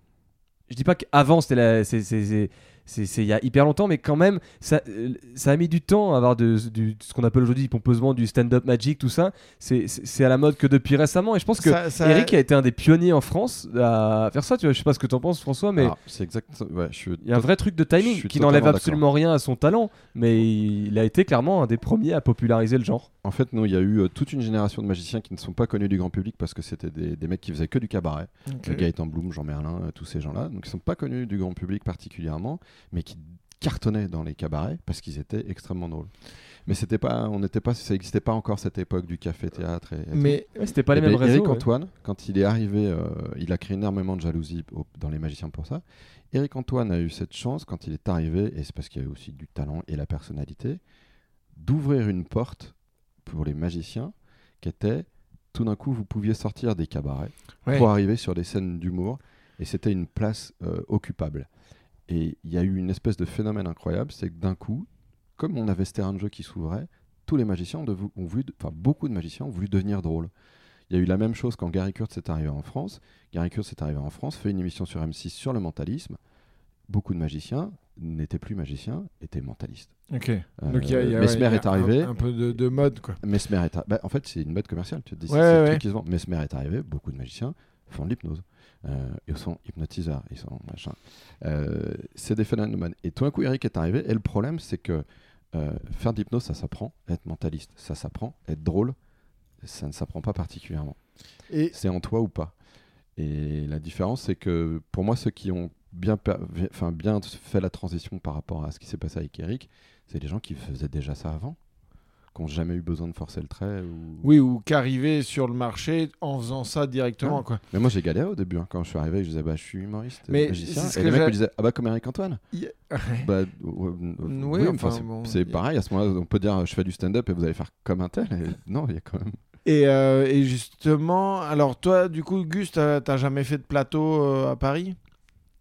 je dis pas qu'avant, c'était la- c'est- c'est il y a hyper longtemps, mais quand même, ça, euh, ça a mis du temps à avoir de, ce qu'on appelle aujourd'hui pompeusement du stand-up magic, tout ça. C'est- à la mode que depuis récemment. Et je pense que Ça- ça- Eric a été un des pionniers en France à faire ça. Tu vois, je sais pas ce que tu en penses, François, mais alors, c'est exact. Ouais, je suis il y a un vrai truc de timing qui n'enlève absolument rien à son talent, mais il a été clairement un des premiers à populariser le genre. En fait, nous, il y a eu euh, toute une génération de magiciens qui ne sont pas connus du grand public parce que c'était des, des mecs qui faisaient que du cabaret. Ok. Euh, Gaëtan Bloom, Jean Merlin, euh, tous ces gens-là. Donc, ils ne sont pas connus du grand public particulièrement, mais qui cartonnaient dans les cabarets parce qu'ils étaient extrêmement drôles. Mais c'était pas, on n'était pas, ça n'existait pas encore cette époque du café-théâtre. Et, et tout. Mais Ouais, c'était pas Eh les mêmes ben, réseaux. Eric ouais. Antoine, quand il est arrivé, euh, il a créé énormément de jalousie au- dans les magiciens pour ça. Eric Antoine a eu cette chance quand il est arrivé, et c'est parce qu'il y a aussi du talent et la personnalité, d'ouvrir une porte pour les magiciens qui était tout d'un coup vous pouviez sortir des cabarets Ouais. pour arriver sur des scènes d'humour et c'était une place euh, occupable. Et il y a eu une espèce de phénomène incroyable, c'est que d'un coup, comme on avait ce terrain de jeu qui s'ouvrait, tous les magiciens ont, voulu, enfin beaucoup de magiciens ont voulu devenir drôles. Il y a eu la même chose quand Gary Kurtz est arrivé en France. Gary Kurtz est arrivé en France, fait une émission sur M6 sur le mentalisme. Beaucoup de magiciens n'étaient plus magiciens, étaient mentalistes. Ok. Euh, Donc il y a, y a- Mesmer il y a est arrivé. Un, un peu de, de mode, quoi. Mesmer est bah, en fait, c'est une mode commerciale. Tu te dis, Ouais, ouais. truc qui se vend. Mesmer est arrivé, beaucoup de magiciens font de l'hypnose. Euh, ils sont hypnotiseurs, ils sont machin. Euh, c'est des phénomènes. Et tout d'un coup, Eric est arrivé. Et le problème, c'est que euh, faire de l'hypnose, ça s'apprend. Être mentaliste, ça s'apprend. Être drôle, ça ne s'apprend pas particulièrement. Et C'est en toi ou pas. Et la différence, c'est que pour moi, ceux qui ont bien, enfin, bien fait la transition par rapport à ce qui s'est passé avec Eric, c'est les gens qui faisaient déjà ça avant, qui n'ont jamais eu besoin de forcer le trait. Ou... oui, ou qu'arriver sur le marché en faisant ça directement, Ouais. quoi. Mais moi, j'ai galéré au début. hein. Quand je suis arrivé, je disais, bah, je suis humoriste, Mais magicien. Et que les mecs me disaient, ah bah, comme Eric Antoine. Bah, oui, enfin, c'est bon, pareil. À ce moment-là, on peut dire, je fais du stand-up et vous allez faire comme un tel. Et non, il y a quand même. Et, euh, et justement, alors toi, du coup, Gus, t'as t'as jamais fait de plateau euh, à Paris?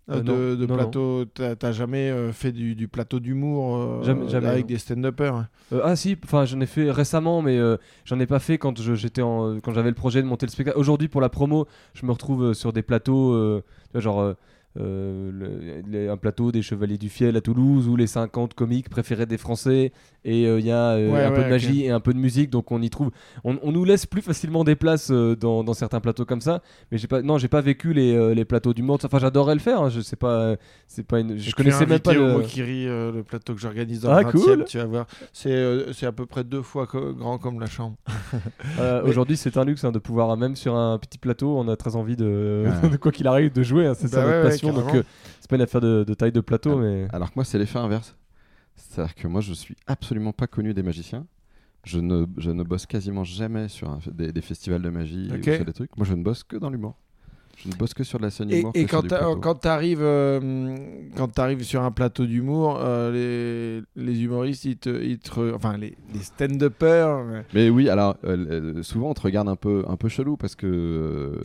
Euh, de, non, de non, plateau, t'as jamais euh, fait du, du plateau d'humour euh, Jamais- jamais, avec non. des stand-uppers Euh, ah si, enfin j'en ai fait récemment, mais euh, j'en ai pas fait quand je- j'étais en, quand j'avais le projet de monter le spectacle. Aujourd'hui pour la promo, je me retrouve euh, sur des plateaux, euh, tu vois, genre euh, euh, le- les- un plateau des Chevaliers du Fiel à Toulouse ou les 50 comiques préférés des Français et euh, il y a euh, Ouais, un ouais, peu de magie et un peu de musique, donc on y trouve, on, on nous laisse plus facilement des places euh, dans, dans certains plateaux comme ça. Mais j'ai pas, non, j'ai pas vécu les, euh, les plateaux du monde. Enfin j'adorais le faire. hein, je sais pas, euh, c'est pas une, je connaissais même pas le... Mokiri, euh, le plateau que j'organise dans Ah, le 20e, cool. tu vas voir. C'est euh, à peu près deux fois grand comme la chambre. Euh, Mais- Aujourd'hui, c'est un luxe hein, de pouvoir, euh, même sur un petit plateau, on a très envie de, Ouais. de quoi qu'il arrive, de jouer. hein, c'est Bah ça notre passion. Carrément. euh, c'est pas une affaire de, de taille de plateau, Ah. mais. Alors que moi, c'est l'effet inverse. C'est-à-dire que moi, je suis absolument pas connu des magiciens. Je ne, je ne bosse quasiment jamais sur un- des, des festivals de magie ou sur des trucs. Moi, je ne bosse que dans l'humour. Je ne bosse que sur de la scène humour. et quand quand t'arrives euh, quand t'arrives sur un plateau d'humour, euh, les, les humoristes, ils te, ils te enfin les, les stand-uppers, euh, Mais oui, alors euh, souvent on te regarde un peu, un peu chelou parce que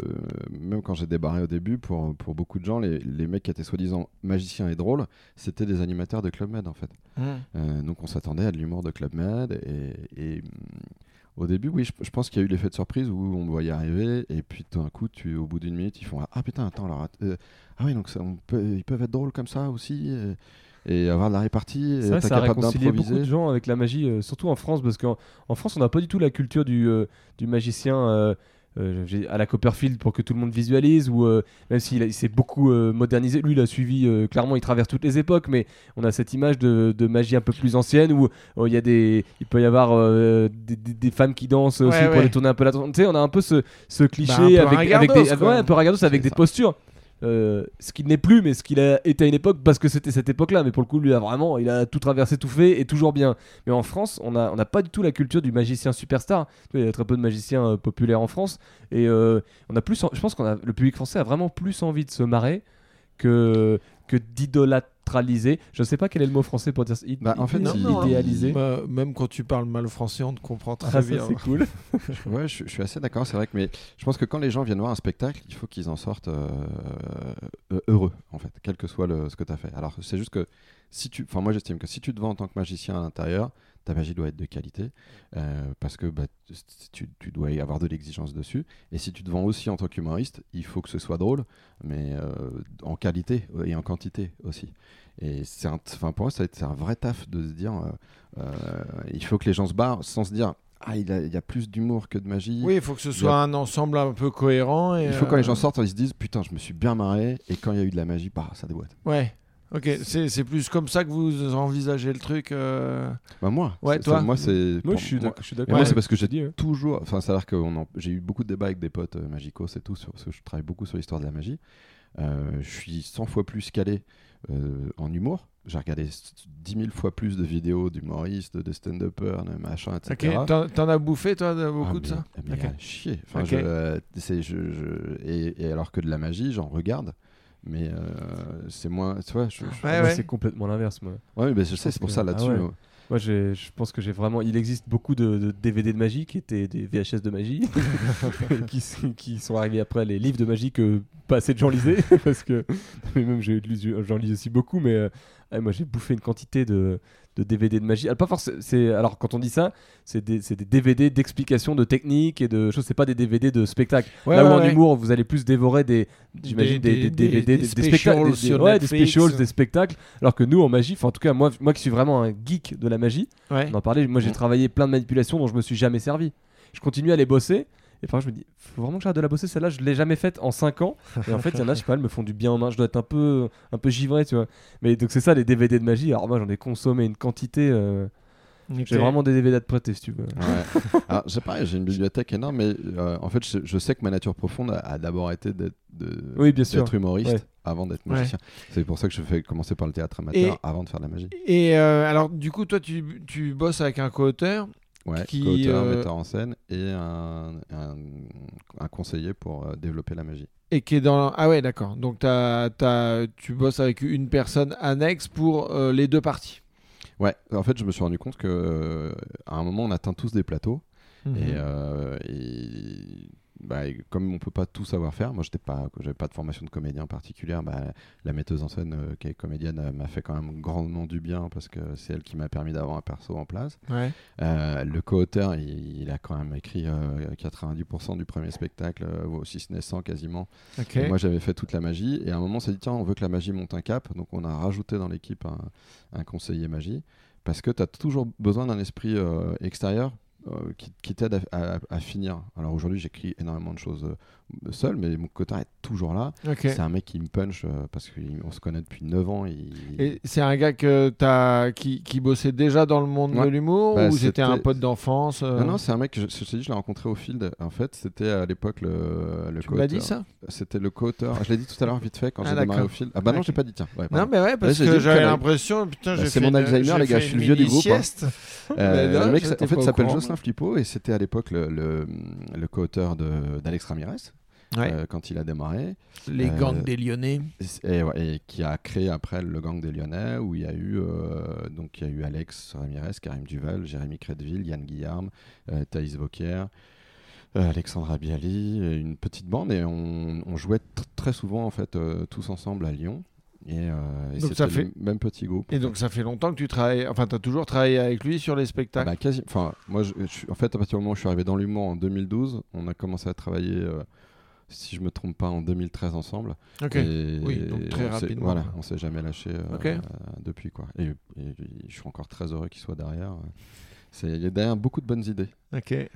même quand j'ai débarré au début, pour, pour beaucoup de gens, les, les mecs qui étaient soi-disant magiciens et drôles, c'était des animateurs de Club Med en fait. Euh, donc on s'attendait à de l'humour de Club Med et, et, au début, oui, je, je pense qu'il y a eu l'effet de surprise où on me voyait arriver et puis tout d'un coup, tu, au bout d'une minute, ils font ah putain attends alors euh, ah oui donc ça, on peut, ils peuvent être drôles comme ça aussi et, et avoir de la répartie. Et être ça a capable beaucoup de gens avec la magie, euh, surtout en France, parce qu'en en France, on n'a pas du tout la culture du, euh, du magicien euh, à la Copperfield pour que tout le monde visualise, ou euh, même s'il il s'est beaucoup euh, modernisé, lui, il a suivi, clairement, il traverse toutes les époques, mais on a cette image de, de magie un peu plus ancienne où il y a des, il peut y avoir des, des- des femmes qui dansent aussi Ouais, pour ouais. détourner un peu l'attention. Tu sais, on a un peu ce, ce cliché Bah, un peu avec, des, quoi. ouais, un peu Ragardos avec C'est des ça. postures. Euh, ce qu'il n'est plus, mais ce qu'il a été à une époque parce que c'était cette époque-là. Mais pour le coup, lui, a vraiment, il a tout traversé, tout fait et toujours bien. Mais en France, on n'a on n'a pas du tout la culture du magicien superstar. Il y a très peu de magiciens euh, populaires en France et euh, on a plus. Je pense qu'on a le public français a vraiment plus envie de se marrer que que d'idolatraliser. Je sais pas quel est le mot français pour dire ça. Bah, en fait, non, il- non, idéaliser. bah, même quand tu parles mal français, on te comprend très Ah, bien. c'est cool. Ouais, je, je suis assez d'accord, c'est vrai que mais je pense que quand les gens viennent voir un spectacle, il faut qu'ils en sortent euh, euh, heureux en fait, quel que soit le, ce que tu as fait. Alors c'est juste que si tu enfin moi j'estime que si tu te vends en tant que magicien à l'intérieur, ta magie doit être de qualité euh, parce que bah, tu, tu dois y avoir de l'exigence dessus et si tu te vends aussi en tant qu'humoriste, il faut que ce soit drôle mais euh, en qualité et en quantité aussi. Et c'est un, enfin pour moi, ça a été un vrai taf de se dire, euh, euh, il faut que les gens se barrent sans se dire, ah, il, a- il y a plus d'humour que de magie. Oui, il faut que ce soit a- un ensemble un peu cohérent. Et, Il faut quand les euh, gens sortent, ils se disent, putain, je me suis bien marré. Et quand il y a eu de la magie, bah, ça déboîte. Ouais. Ok, c'est c'est plus comme ça que vous envisagez le truc. euh, Bah, moi, Ouais, toi. ça, moi, c'est. Moi, je suis d'accord. moi, Ouais. c'est parce que j'ai dit. hein. toujours. Enfin, c'est-à-dire que on en- j'ai eu beaucoup de débats avec des potes euh, magicos et tout, sur, parce que je travaille beaucoup sur l'histoire de la magie. Euh, je suis 100 fois plus calé euh, en humour. J'ai regardé 10 000 fois plus de vidéos d'humoristes, de stand-uppers, de machin, etc. t'en t'en as bouffé toi de beaucoup Ah, de ça mais, mais Ok. à chier. Enfin, Ok. je, euh, je- je- et, et alors que de la magie, j'en regarde, mais euh, c'est moins. Tu vois, je, je- Ouais, Moi, ouais. c'est complètement l'inverse, moi. Ouais, mais je sais, c'est pour que- ça ah là-dessus. ouais. Moi, je pense que j'ai vraiment. Il existe beaucoup de, de DVD de magie qui étaient des VHS de magie, qui, sont arrivés après les livres de magie que pas assez de gens lisaient, parce que mais même j'en lis aussi beaucoup, mais euh, moi j'ai bouffé une quantité de, de DVD de magie. Alors, pas forcément. C'est alors quand on dit ça, c'est des, DVD d'explication de techniques et de choses. C'est pas des DVD de spectacle. Ouais, Là où en ouais. humour, vous allez plus dévorer des, j'imagine Des- des, des, des- DVD, des spectacles, des- specials, des spectacles. Alors que nous, en magie, en tout cas moi, moi qui suis vraiment un geek de la magie. On en parlait, moi j'ai Mm. travaillé plein de manipulations dont je me suis jamais servi. Je continue à les bosser Et parfois, je me dis, faut vraiment que j'arrête de la bosser. Celle-là, je l'ai jamais faite en 5 ans. Et en fait, il y en a, je sais pas, elles me font du bien en main. Je dois être un peu, un peu givré, tu vois. Mais donc, c'est ça, les DVD de magie. Alors, moi, j'en ai consommé une quantité. euh, J'ai vraiment des DVD à te prêter, si tu veux. Ouais. Alors, j'ai pareil, j'ai une bibliothèque énorme, mais euh, en fait, je, je sais que ma nature profonde a, a d'abord été d'être Oui, humoriste Ouais. avant d'être Ouais. magicien. C'est pour ça que je fais commencer par le théâtre amateur Et- avant de faire de la magie. Et euh, alors, du coup, toi, tu, tu bosses avec un co-auteur. Ouais, Qui, co-auteur, euh, metteur en scène et un, un, un conseiller pour euh, développer la magie. Et qui est dans. Ah ouais, d'accord. Donc, t'as- t'as- tu bosses avec une personne annexe pour euh, les deux parties. Ouais, en fait, je me suis rendu compte que à un moment, on atteint tous des plateaux Mhm. et, et, bah, comme on peut pas tout savoir faire, moi, j'étais pas, j'avais pas de formation de comédien particulière. Bah, la metteuse en scène euh, qui est comédienne euh, m'a fait quand même grandement du bien parce que c'est elle qui m'a permis d'avoir un perso en place. Ouais. Euh, le co-auteur, il, il a quand même écrit euh, 90% du premier spectacle, si ce n'est 100 quasiment. Moi, j'avais fait toute la magie. Et à un moment, on s'est dit, tiens, on veut que la magie monte un cap. Donc, on a rajouté dans l'équipe un, un conseiller magie. Parce que tu as toujours besoin d'un esprit euh, extérieur qui, qui t'aide à, à- à finir. Alors, aujourd'hui, j'écris énormément de choses euh, seul, mais mon co-auteur est toujours là. C'est un mec qui me punch euh, parce qu'on se connaît depuis 9 ans. Il... Et c'est un gars que as, qui, qui bossait déjà dans le monde de l'humour Bah, ou c'était un pote d'enfance euh, Non, non, c'est un mec que je, je t'ai dit, je l'ai rencontré au field. En fait, c'était à l'époque le, le Tu m'as dit ça? C'était le co-auteur. Je l'ai dit tout à l'heure vite fait quand Ah, j'ai démarré au field. Ah bah non, Ok. j'ai pas dit tiens. Ouais, Non, mais ouais, parce que j'avais l'impression. Putain, Bah, c'est mon Alzheimer, les gars, je suis le vieux du groupe, hein. Euh, non, le mec, en fait, s'appelle Jocelyn Flippo et c'était à l'époque le, co-auteur d'Alex Ramirez Ouais. euh, quand il a démarré Les euh, gangs des Lyonnais. et, qui a créé après le gang des Lyonnais où il y a eu euh, donc il y a eu Alex Ramirez, Karim Duval, Jérémy Crédville, Yann Guillarme, euh, Thaïs Vauquier. euh, Alexandra Bialy, une petite bande et on, on jouait tr- très souvent en fait euh, tous ensemble à Lyon et, euh, et Donc ça le fait- même petit groupe. Et donc ça fait longtemps que tu travailles. Enfin, tu as toujours travaillé avec lui sur les Ah spectacles. bah, quasi. Enfin, moi, je, je suis- en fait, à partir du moment où je suis arrivé dans l'humour en 2012, on a commencé à travailler, euh, si je me trompe pas, en 2013 ensemble. ok. Et- Oui, donc très rapidement. Voilà, on s'est jamais lâché euh, euh, depuis quoi. Et, et je suis encore très heureux qu'il soit derrière. C'est- Il y a derrière beaucoup de bonnes idées. Ok. Et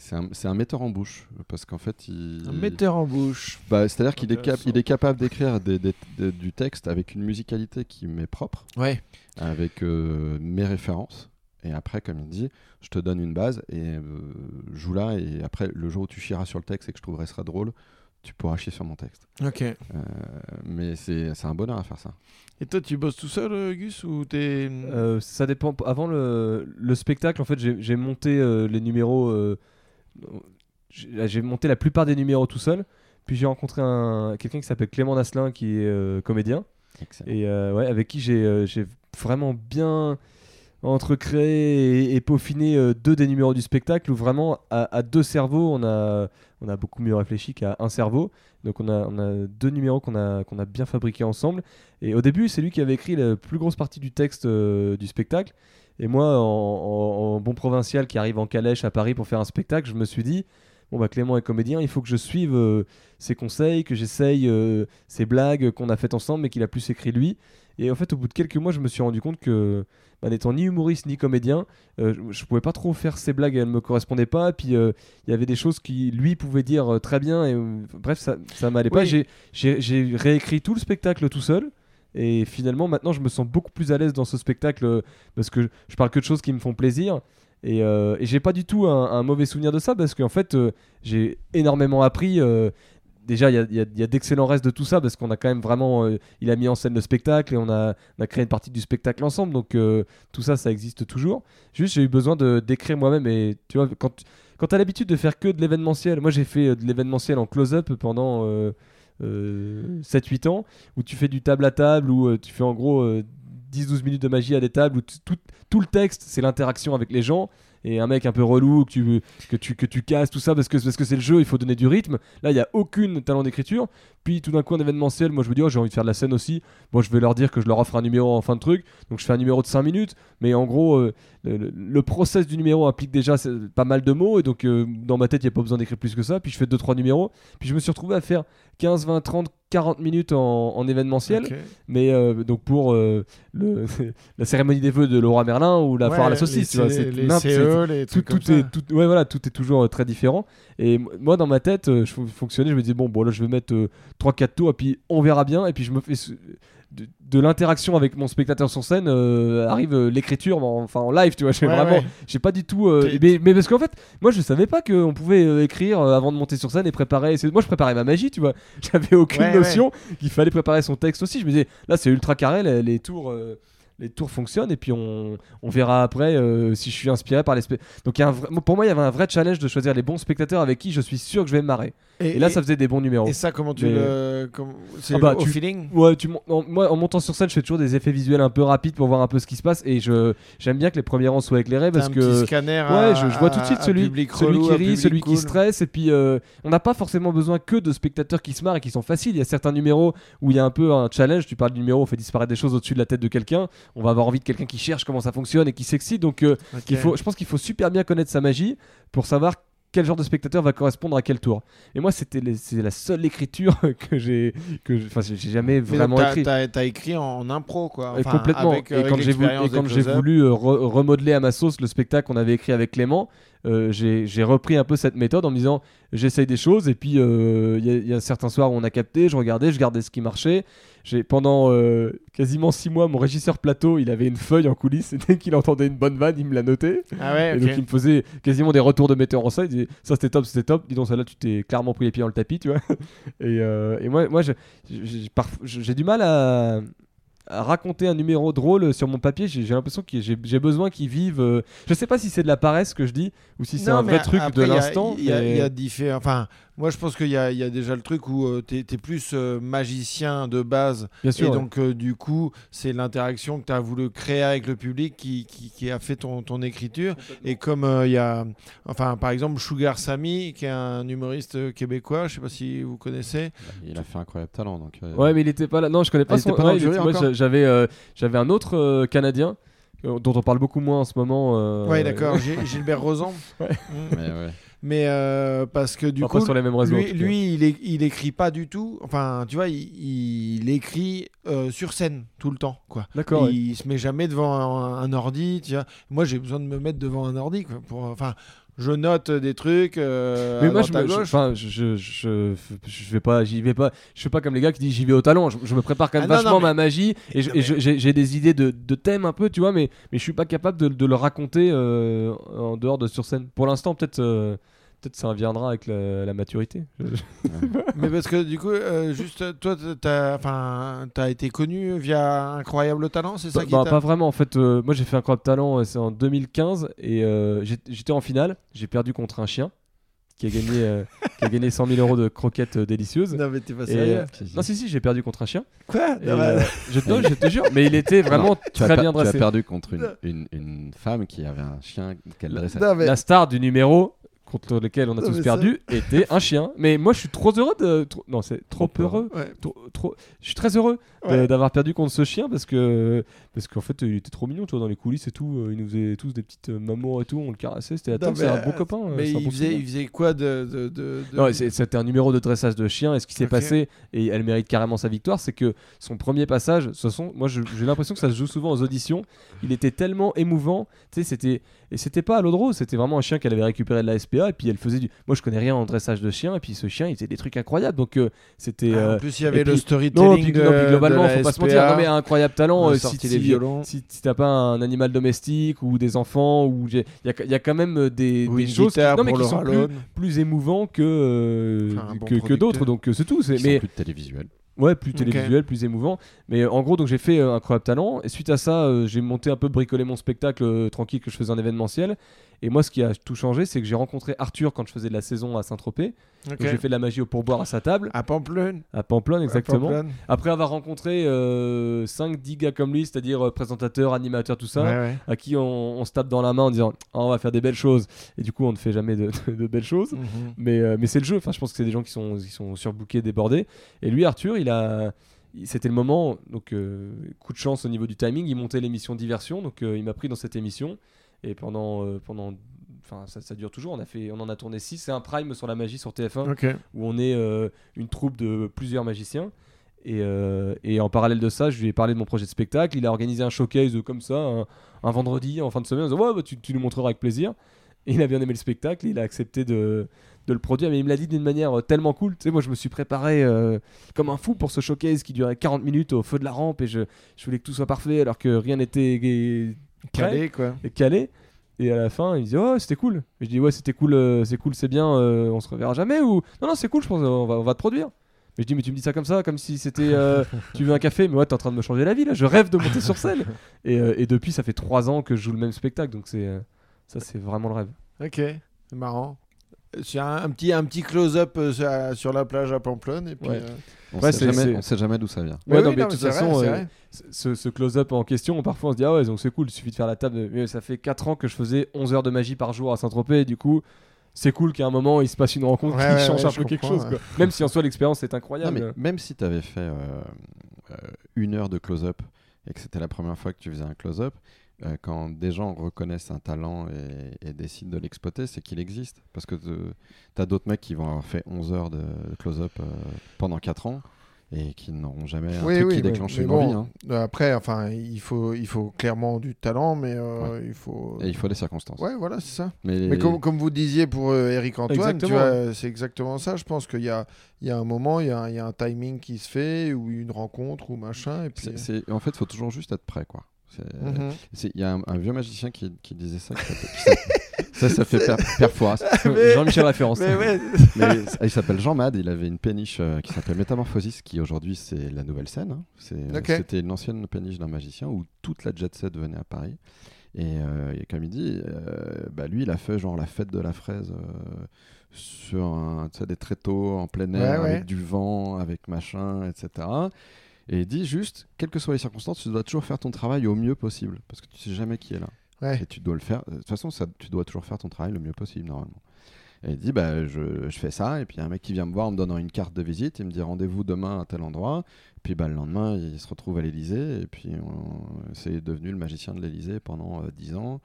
c'est un, un metteur en bouche parce qu'en fait, il. Un metteur en bouche. Bah, C'est-à-dire qu'il est, cap- il est capable d'écrire des- des- des- du texte avec une musicalité qui m'est propre Ouais. avec euh, mes références. Et après, comme il dit, je te donne une base et euh, joue là. Et après, le jour où tu chieras sur le texte et que je trouverai ça drôle, tu pourras chier sur mon texte. Ok. Euh, mais c'est c'est un bonheur à faire ça. Et toi, tu bosses tout seul, euh, Gus, ou t'es. Euh, ça dépend. Avant le, le spectacle, en fait, j'ai monté euh, les numéros. euh, j'ai monté la plupart des numéros tout seul. Puis j'ai rencontré un quelqu'un qui s'appelle Clément Nasselin, qui est euh, comédien, Excellent. et euh, ouais, avec qui j'ai euh, j'ai vraiment bien entrecréé et, et peaufiné euh, deux des numéros du spectacle où vraiment à, deux cerveaux on a beaucoup mieux réfléchi qu'à un cerveau. Donc on a, deux numéros qu'on a bien fabriqués ensemble. Et au début c'est lui qui avait écrit la plus grosse partie du texte euh, du spectacle. Et moi en, bon provincial qui arrive en calèche à Paris pour faire un spectacle je me suis dit bon bah Clément est comédien il faut que je suive euh, ses conseils que j'essaye ses blagues qu'on a faites ensemble mais qu'il a plus écrit lui et en fait, au bout de quelques mois, je me suis rendu compte que, bah, n'étant ni humoriste ni comédien, euh, je, je pouvais pas trop faire ces blagues, elles me correspondaient pas. Puis, euh, il y avait des choses qui, lui, pouvait dire euh, très bien. Et bref, ça, ça m'allait pas. Oui. J'ai- réécrit tout le spectacle tout seul. Et finalement, maintenant, je me sens beaucoup plus à l'aise dans ce spectacle parce que je, je parle que de choses qui me font plaisir. Et, euh, et j'ai pas du tout un, un mauvais souvenir de ça parce qu'en fait, euh, j'ai énormément appris. euh, déjà, il y a, d'excellents restes de tout ça parce qu'on a quand même vraiment. euh, il a mis en scène le spectacle et on a, créé une partie du spectacle ensemble. Donc, euh, tout ça, ça existe toujours. Juste, j'ai eu besoin de d'écrire moi-même. Et tu vois, quand, quand l'habitude de faire que de l'événementiel, moi j'ai fait euh, de l'événementiel en close-up pendant. euh, euh, 7-8 ans, où tu fais du table à table, où tu fais en gros euh, 10-12 minutes de magie à des tables, où tout le texte, c'est l'interaction avec les gens, et un mec un peu relou que tu, que casses, tout ça, parce que parce que c'est le jeu, il faut donner du rythme. Là, il n'y a aucune talent d'écriture. Puis tout d'un coup, en événementiel, moi je me dis, oh, j'ai envie de faire de la scène aussi. Bon, je vais leur dire que je leur offre un numéro en fin de truc, donc je fais un numéro de 5 minutes, mais en gros, euh, le, le- process du numéro implique déjà c'est pas mal de mots, et donc euh, dans ma tête, il n'y a pas besoin d'écrire plus que ça. Puis je fais 2-3 numéros, puis je me suis retrouvé à faire 15, 20, 30, 40 minutes en, en événementiel. Mais euh, donc pour euh, le, la cérémonie des vœux de Laura Merlin ou la Ouais, foire à la saucisse, c'est les c'est- les tout, comme tout est, tout, ouais, voilà, tout est toujours euh, très différent. Et moi, dans ma tête, euh, je fon- fonctionnais, je me disais, bon, bon là, je vais mettre 3-4 tours, et puis on verra bien. Et puis, je me fais. De, de l'interaction avec mon spectateur sur scène euh, arrive euh, l'écriture en- enfin en live tu vois j'ai Ouais, vraiment ouais. j'ai pas du tout euh, mais, mais parce qu'en fait moi je savais pas qu'on pouvait écrire avant de monter sur scène et préparer moi je préparais ma magie tu vois j'avais aucune Ouais, notion qu'il fallait préparer son texte aussi je me disais là c'est ultra carré les, les tours les tours fonctionnent et puis on, on verra après euh, si je suis inspiré par les donc il y a un vrai- pour moi il y avait un vrai challenge de choisir les bons spectateurs avec qui je suis sûr que je vais me marrer et, là ça faisait des bons numéros et ça, comment tu Mais- le. comment- C'est Ah bah, au tu- feeling Ouais, tu mon- en- moi en montant sur scène, je fais toujours des effets visuels un peu rapides pour voir un peu ce qui se passe et je j'aime bien que les premiers rangs soient éclairés parce un que petit scanner ouais, je, je vois tout de suite celui, celui relou, qui rit, celui cool. qui stresse et puis euh, on n'a pas forcément besoin que de spectateurs qui se marrent et qui sont faciles. Il y a certains numéros où il y a un peu un challenge. Tu parles du numéro, on fait disparaître des choses au-dessus de la tête de quelqu'un. On va avoir envie de quelqu'un qui cherche comment ça fonctionne et qui s'excite. Donc euh, il faut, je pense qu'il faut super bien connaître sa magie pour savoir quel genre de spectateur va correspondre à quel tour. Et moi, c'était c'est la seule écriture que j'ai, que enfin, j'ai jamais Mais vraiment donc, t'as- écrit. T'as écrit en, impro, quoi. Et Enfin, complètement. avec, euh, et avec quand j'ai voulu, l'expérience et quand des j'ai close-up. voulu euh, re- remodeler à ma sauce le spectacle qu'on avait écrit avec Clément, euh, j'ai repris un peu cette méthode en me disant j'essaye des choses et puis euh, il y, a- il y a certains soirs où on a capté, je regardais, je gardais ce qui marchait. Pendant euh, quasiment six mois, mon régisseur plateau, il avait une feuille en coulisses et dès qu'il entendait une bonne vanne, il me la notait. Ah ouais, Et donc il me faisait quasiment des retours de metteur en scène. Il disait ça c'était top, c'était top. Dis donc ça là tu t'es clairement pris les pieds dans le tapis, tu vois. Et, euh, et moi, moi j'ai du mal à raconter un numéro drôle sur mon papier. J'ai l'impression que j'ai besoin qu'il vive. euh, Je sais pas si c'est de la paresse que je dis ou si c'est un vrai truc après, de l'instant. Il y, mais- y a différents. Enfin, moi, je pense qu'il y a, il y a déjà le truc où euh, t'es es plus euh, magicien de base. Bien Et sûr. ouais. donc, euh, du coup, c'est l'interaction que tu as voulu créer avec le public qui, qui, qui a fait ton, ton écriture. Et comme euh, il y a. Enfin, par exemple, Sugar Sammy, qui est un humoriste québécois, je sais pas si vous connaissez. Il a fait incroyable talent. Donc, euh, Ouais, mais il était pas là. Non, je connais pas Ah, il son. pas ouais, j'avais euh, j'avais un autre euh, Canadien dont on parle beaucoup moins en ce moment. euh, ouais, d'accord, Gil- Gilbert Rozan. Ouais. Mm. mais ouais. Mais euh, parce que du enfin, coup, sur les mêmes en lui, il, écrit pas du tout. Enfin, tu vois, il, il écrit euh, sur scène tout le temps, quoi. D'accord. ouais. Il se met jamais devant un, un ordi. Tu vois. Moi, j'ai besoin de me mettre devant un ordi, quoi. Pour, enfin, je note des trucs. euh, Mais moi, je, me, je, je, je, vais pas, j'y vais pas. Je fais pas comme les gars qui disent j'y vais au talent. Je, me prépare quand même Ah vachement non, mais- ma magie et mais- j'ai des idées de, de thèmes un peu, tu vois, mais mais je suis pas capable de, de le raconter euh, en dehors de sur scène. Pour l'instant, peut-être. euh, Peut-être ça viendra avec la, la maturité. Mais parce que du coup, euh, juste toi, t'as, enfin, t'as été connu via Incroyable Talent, c'est ça Bah, qui bah, t'a- pas vraiment en fait. euh, moi j'ai fait Incroyable Talent, euh, c'est en 2015 et euh, j'étais en finale. J'ai perdu contre un chien qui a gagné, euh, qui a gagné 100 000 euros de croquettes euh, délicieuses. Non mais t'es pas Et, sérieux. euh, non si si j'ai perdu contre un chien. Quoi? Non, mais- euh, je, non, je te jure, mais il était vraiment très bien tu as dressé. perdu contre une, une, une femme qui avait un chien qu'elle dressait. Non, mais- La star du numéro contre lequel on a Non, tous perdu était un chien. Mais moi je suis trop heureux de. trop- non, c'est trop, Trop heureux. Ouais. Trop, trop- Je suis très heureux Ouais. d'avoir perdu contre ce chien parce que parce qu'en fait il était trop mignon, tu vois, dans les coulisses et tout. euh, Il nous faisait tous des petites euh, mamans et tout, on le caressait. C'était attends, c'est un bon copain. euh, Mais il bon faisait, souvenir. il faisait quoi de. de, de, de- Non, c'était un numéro de dressage de chien. Et ce qui s'est passé, et elle mérite carrément sa victoire, c'est que son premier passage, de toute façon, moi j'ai l'impression que ça se joue souvent aux auditions. Il était tellement émouvant. Tu sais, c'était. Et c'était pas à l'eau de rose, c'était vraiment un chien qu'elle avait récupéré de la SPA. Et puis elle faisait du. Moi je connais rien en dressage de chien. Et puis ce chien, il faisait des trucs incroyables. Donc euh, c'était. Ah, euh, en plus, il y avait et le puis- storytelling non, puis, de, non, puis globalement, de la faut pas se SPA, mentir. Non, mais un incroyable talent. euh, si, les si- violons. si, si t'as pas un animal domestique ou des enfants, ou j'ai- il y y a quand même euh, des, Ou des choses qui, non, mais qui sont plus, plus émouvants que, euh, Enfin, bon que, que d'autres. Donc euh, c'est tout. Mais plus télévisuels. Ouais, plus télévisuel, plus émouvant. Mais en gros, donc j'ai fait euh, Incroyable Talent. Et suite à ça, euh, j'ai monté un peu bricoler mon spectacle euh, tranquille que je faisais en événementiel. Et moi, ce qui a tout changé, c'est que j'ai rencontré Arthur quand je faisais de la saison à Saint-Tropez. Ok. Donc j'ai fait de la magie au pourboire à sa table, À Pamplonne. à Pamplonne exactement. À Pamplonne. Après avoir rencontré 5-10 gars comme lui, c'est-à-dire euh, présentateurs, animateurs, tout ça, Ouais, ouais. à qui on, on se tape dans la main en disant Ah, on va faire des belles choses. Et du coup, on ne fait jamais de, de- de belles choses. Mhm. Mais, euh, mais c'est le jeu. Enfin, je pense que c'est des gens qui sont, qui sont surbookés, débordés. Et lui, Arthur, il a. C'était le moment, donc euh, coup de chance au niveau du timing, il montait l'émission Diversion, donc euh, il m'a pris dans cette émission. Et pendant, euh, pendant enfin ça, ça dure toujours, on, a fait, on en a tourné 6, c'est un prime sur la magie sur TF1 Ok. où on est euh, une troupe de plusieurs magiciens. Et, euh, et en parallèle de ça, je lui ai parlé de mon projet de spectacle. Il a organisé un showcase comme ça, un, un vendredi en fin de semaine. En disant, ouais, bah, tu, tu nous montreras avec plaisir. Et il a bien aimé le spectacle. Il a accepté de, de le produire. Mais il me l'a dit d'une manière tellement cool. Tu sais, moi, je me suis préparé euh, comme un fou pour ce showcase qui durait 40 minutes au feu de la rampe. Et je, je voulais que tout soit parfait alors que rien n'était Calé, quoi. et calé. Et à la fin, il me dit Oh, c'était cool. Et je dis Ouais, c'était cool, euh, c'est cool, c'est bien, euh, on se reverra jamais ou Non, non, c'est cool, je pense, on va, on va te produire. Mais je dis Mais tu me dis ça comme ça, comme si c'était euh, Tu veux un café Mais ouais, t'es en train de me changer la vie là, je rêve de monter sur scène. Et, et depuis, ça fait trois ans que je joue le même spectacle, donc c'est ça, c'est vraiment le rêve. Ok, c'est marrant. C'est un, un petit, un petit close-up euh, sur, sur la plage à Pamplonne. Et puis, Ouais. euh, On Ouais, sait jamais, c'est- on sait jamais d'où ça vient. Ouais, oui, non, oui, mais non, de toute façon, vrai, euh. Ce, ce close-up en question, parfois on se dit Ah ouais, donc c'est cool, il suffit de faire la table. Mais ça fait 4 ans que je faisais 11 heures de magie par jour à Saint-Tropez, et du coup. C'est cool qu'à un moment il se passe une rencontre Ouais, qui ouais, change ouais, un peu quelque chose. quoi. Même si en soi l'expérience est Non, incroyable. mais même si tu avais fait euh, euh, une heure de close-up et que c'était la première fois que tu faisais un close-up, euh, quand des gens reconnaissent un talent et, et décident de l'exploiter, c'est qu'il existe. Parce que tu as d'autres mecs qui vont avoir fait 11 heures de close-up euh, pendant 4 ans et qui n'auront jamais un Oui, truc oui, qui déclenche une bon, envie. hein. euh, Après, enfin, il faut, il faut clairement du talent, mais euh, il faut. Et il faut des circonstances. Ouais, voilà, c'est ça. Mais, Mais comme, comme vous disiez pour euh, Eric Antoine, c'est exactement ça. Je pense qu'il y a, il y a un moment, il y a, il y a un timing qui se fait, ou une rencontre, ou machin. Et puis, en fait, il faut toujours juste être prêt. quoi. Mhm. c'est- Il y a un, un vieux magicien qui, qui disait ça. qui ça, ça fait per, Jean-Michel référence. Mais ouais, Mais il s'appelle Jean Mad, il avait une péniche euh, qui s'appelle Métamorphosis, qui aujourd'hui c'est la nouvelle scène. hein. C'était une ancienne péniche d'un magicien où toute la jet set venait à Paris. Et, euh, et comme il dit, euh, bah, lui il a fait genre la fête de la fraise sur un, des tréteaux en plein air, Ouais, ouais. avec du vent, avec machin, etc. Et il dit juste, quelles que soient les circonstances, tu dois toujours faire ton travail au mieux possible, parce que tu sais jamais qui est là. ouais. Et tu dois le faire. De toute façon, ça, tu dois toujours faire ton travail le mieux possible, normalement. Et il dit, bah, je, je fais ça. Et puis, il y a un mec qui vient me voir en me donnant une carte de visite. Il me dit, rendez-vous demain à tel endroit. Puis, bah, le lendemain, il se retrouve à l'Elysée. Et puis, c'est devenu le magicien de l'Elysée pendant euh, 10 ans.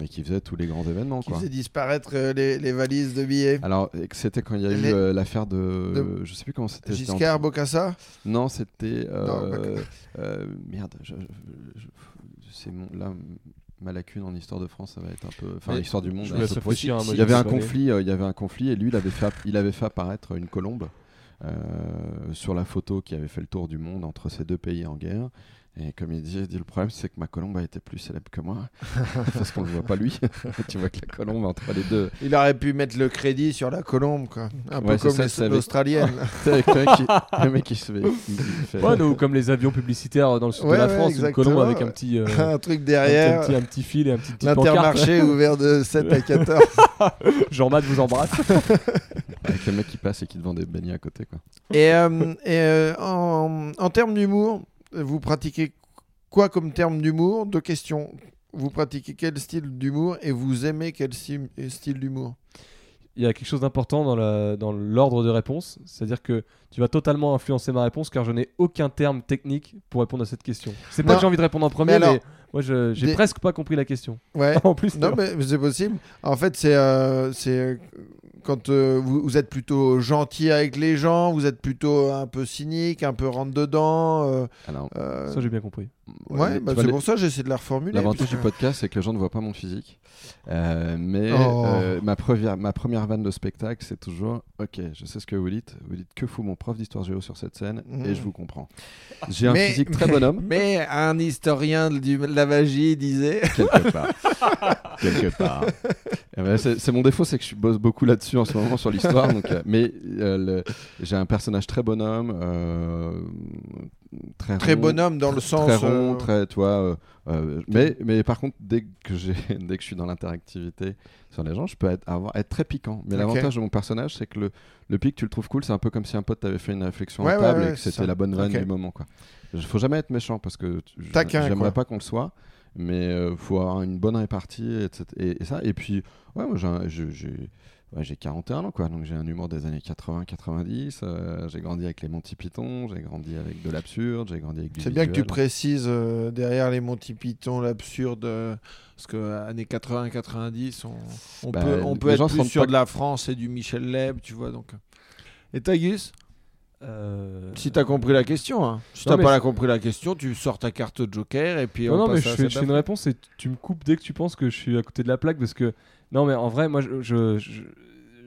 Et qui faisait tous les grands événements. qui Quoi. faisait disparaître euh, les, les valises de billets. Alors, et que c'était quand il y a Les- eu euh, l'affaire de, de- Je sais plus comment c'était. en- Giscard, Bocassa Non, c'était. euh, euh, merde, je- je- c'est mon. Là, ma lacune en histoire de France, ça va être un peu. Enfin, l'histoire du monde. hein, il y avait un conflit, euh, il y avait un conflit et lui il avait fait, il avait fait apparaître une colombe euh, sur la photo qui avait fait le tour du monde entre ces deux pays en guerre. Et comme il dit, il dit le problème c'est que ma colombe a été plus célèbre que moi parce qu'on ne voit pas lui. tu vois que la colombe entre les deux. Il aurait pu mettre le crédit sur la colombe, quoi. Un peu Ouais, comme ça, les- c'est avec- l'Australienne. C'est avec le mec qui, le mec qui se fait. fait- Ouais, nous, comme les avions publicitaires dans le sud Ouais, de la ouais, France, une colombe avec un petit, euh, un truc un, derrière. petit, un petit fil et un petit. L'intermarché ouvert de 7 à 14. Jean-Math vous embrasse. avec le mec qui passe et qui te vend des beignets à côté quoi. Et, euh, et, euh, en, en termes d'humour, vous pratiquez quoi comme terme d'humour Deux questions. Vous pratiquez quel style d'humour et vous aimez quel style, d'humour Il y a quelque chose d'important dans l'ordre de réponse, c'est-à-dire que tu vas totalement influencer ma réponse car je n'ai aucun terme technique pour répondre à cette question. C'est pas que j'ai envie de répondre en premier, Mais mais, alors, moi je- j'ai des- presque pas compris la question. Ouais. en plus, Non, mais c'est possible. En fait, c'est euh, c'est euh, quand euh, vous, vous êtes plutôt gentil avec les gens, vous êtes plutôt un peu cynique, un peu rentre dedans. euh, euh, ça j'ai bien compris. Ouais, bah, c'est les- pour ça que j'essaie de la reformuler. L'avantage du podcast, c'est que les gens ne voient pas mon physique. Euh, mais Oh. euh, ma, première, ma première vanne de spectacle, c'est toujours Ok, je sais ce que vous dites. Vous dites que fout mon prof d'histoire géo sur cette scène et je vous comprends. J'ai un physique très mais- bonhomme, Mais un historien du- de la magie disait. quelque part. quelque part. Eh ben, c'est mon défaut, c'est que je bosse beaucoup là-dessus en ce moment sur l'histoire. euh, mais euh, j'ai un personnage très bonhomme, très, Très rond, bonhomme dans le très sens. rond, euh, très, vois. euh, euh, mais, mais par contre, dès que, j'ai, dès que je suis dans l'interactivité sur les gens, je peux être, avoir, être très piquant. Mais l'avantage de mon personnage, c'est que le, le pic, tu le trouves cool. C'est un peu comme si un pote t'avait fait une réflexion Ouais, à ouais, table ouais, et que c'était la bonne vanne du moment. Quoi. Il faut jamais être méchant parce que j'aimerais pas qu'on le soit. Mais il faut avoir une bonne répartie etc. et, et ça. Et puis, ouais, j'ai, ouais, j'ai 41 ans, quoi. Donc j'ai un humour des années 80-90. euh, j'ai grandi avec les Monty Python, j'ai grandi avec de l'absurde, j'ai grandi avec du C'est bien que tu précises euh, derrière les Monty Python, l'absurde, euh, parce que années 80-90, on, on Bah, peut, on peut les être plus sur pas- de la France et du Michel Leb, tu vois. Donc. Et Tagus Euh, Si t'as compris la question, hein. si t'as mais pas je- la compris la question, tu sors ta carte Joker et puis Non, on non, mais passe je à fais, je fais une réponse et tu me coupes dès que tu penses que je suis à côté de la plaque parce que non, mais en vrai, moi, je, je, je-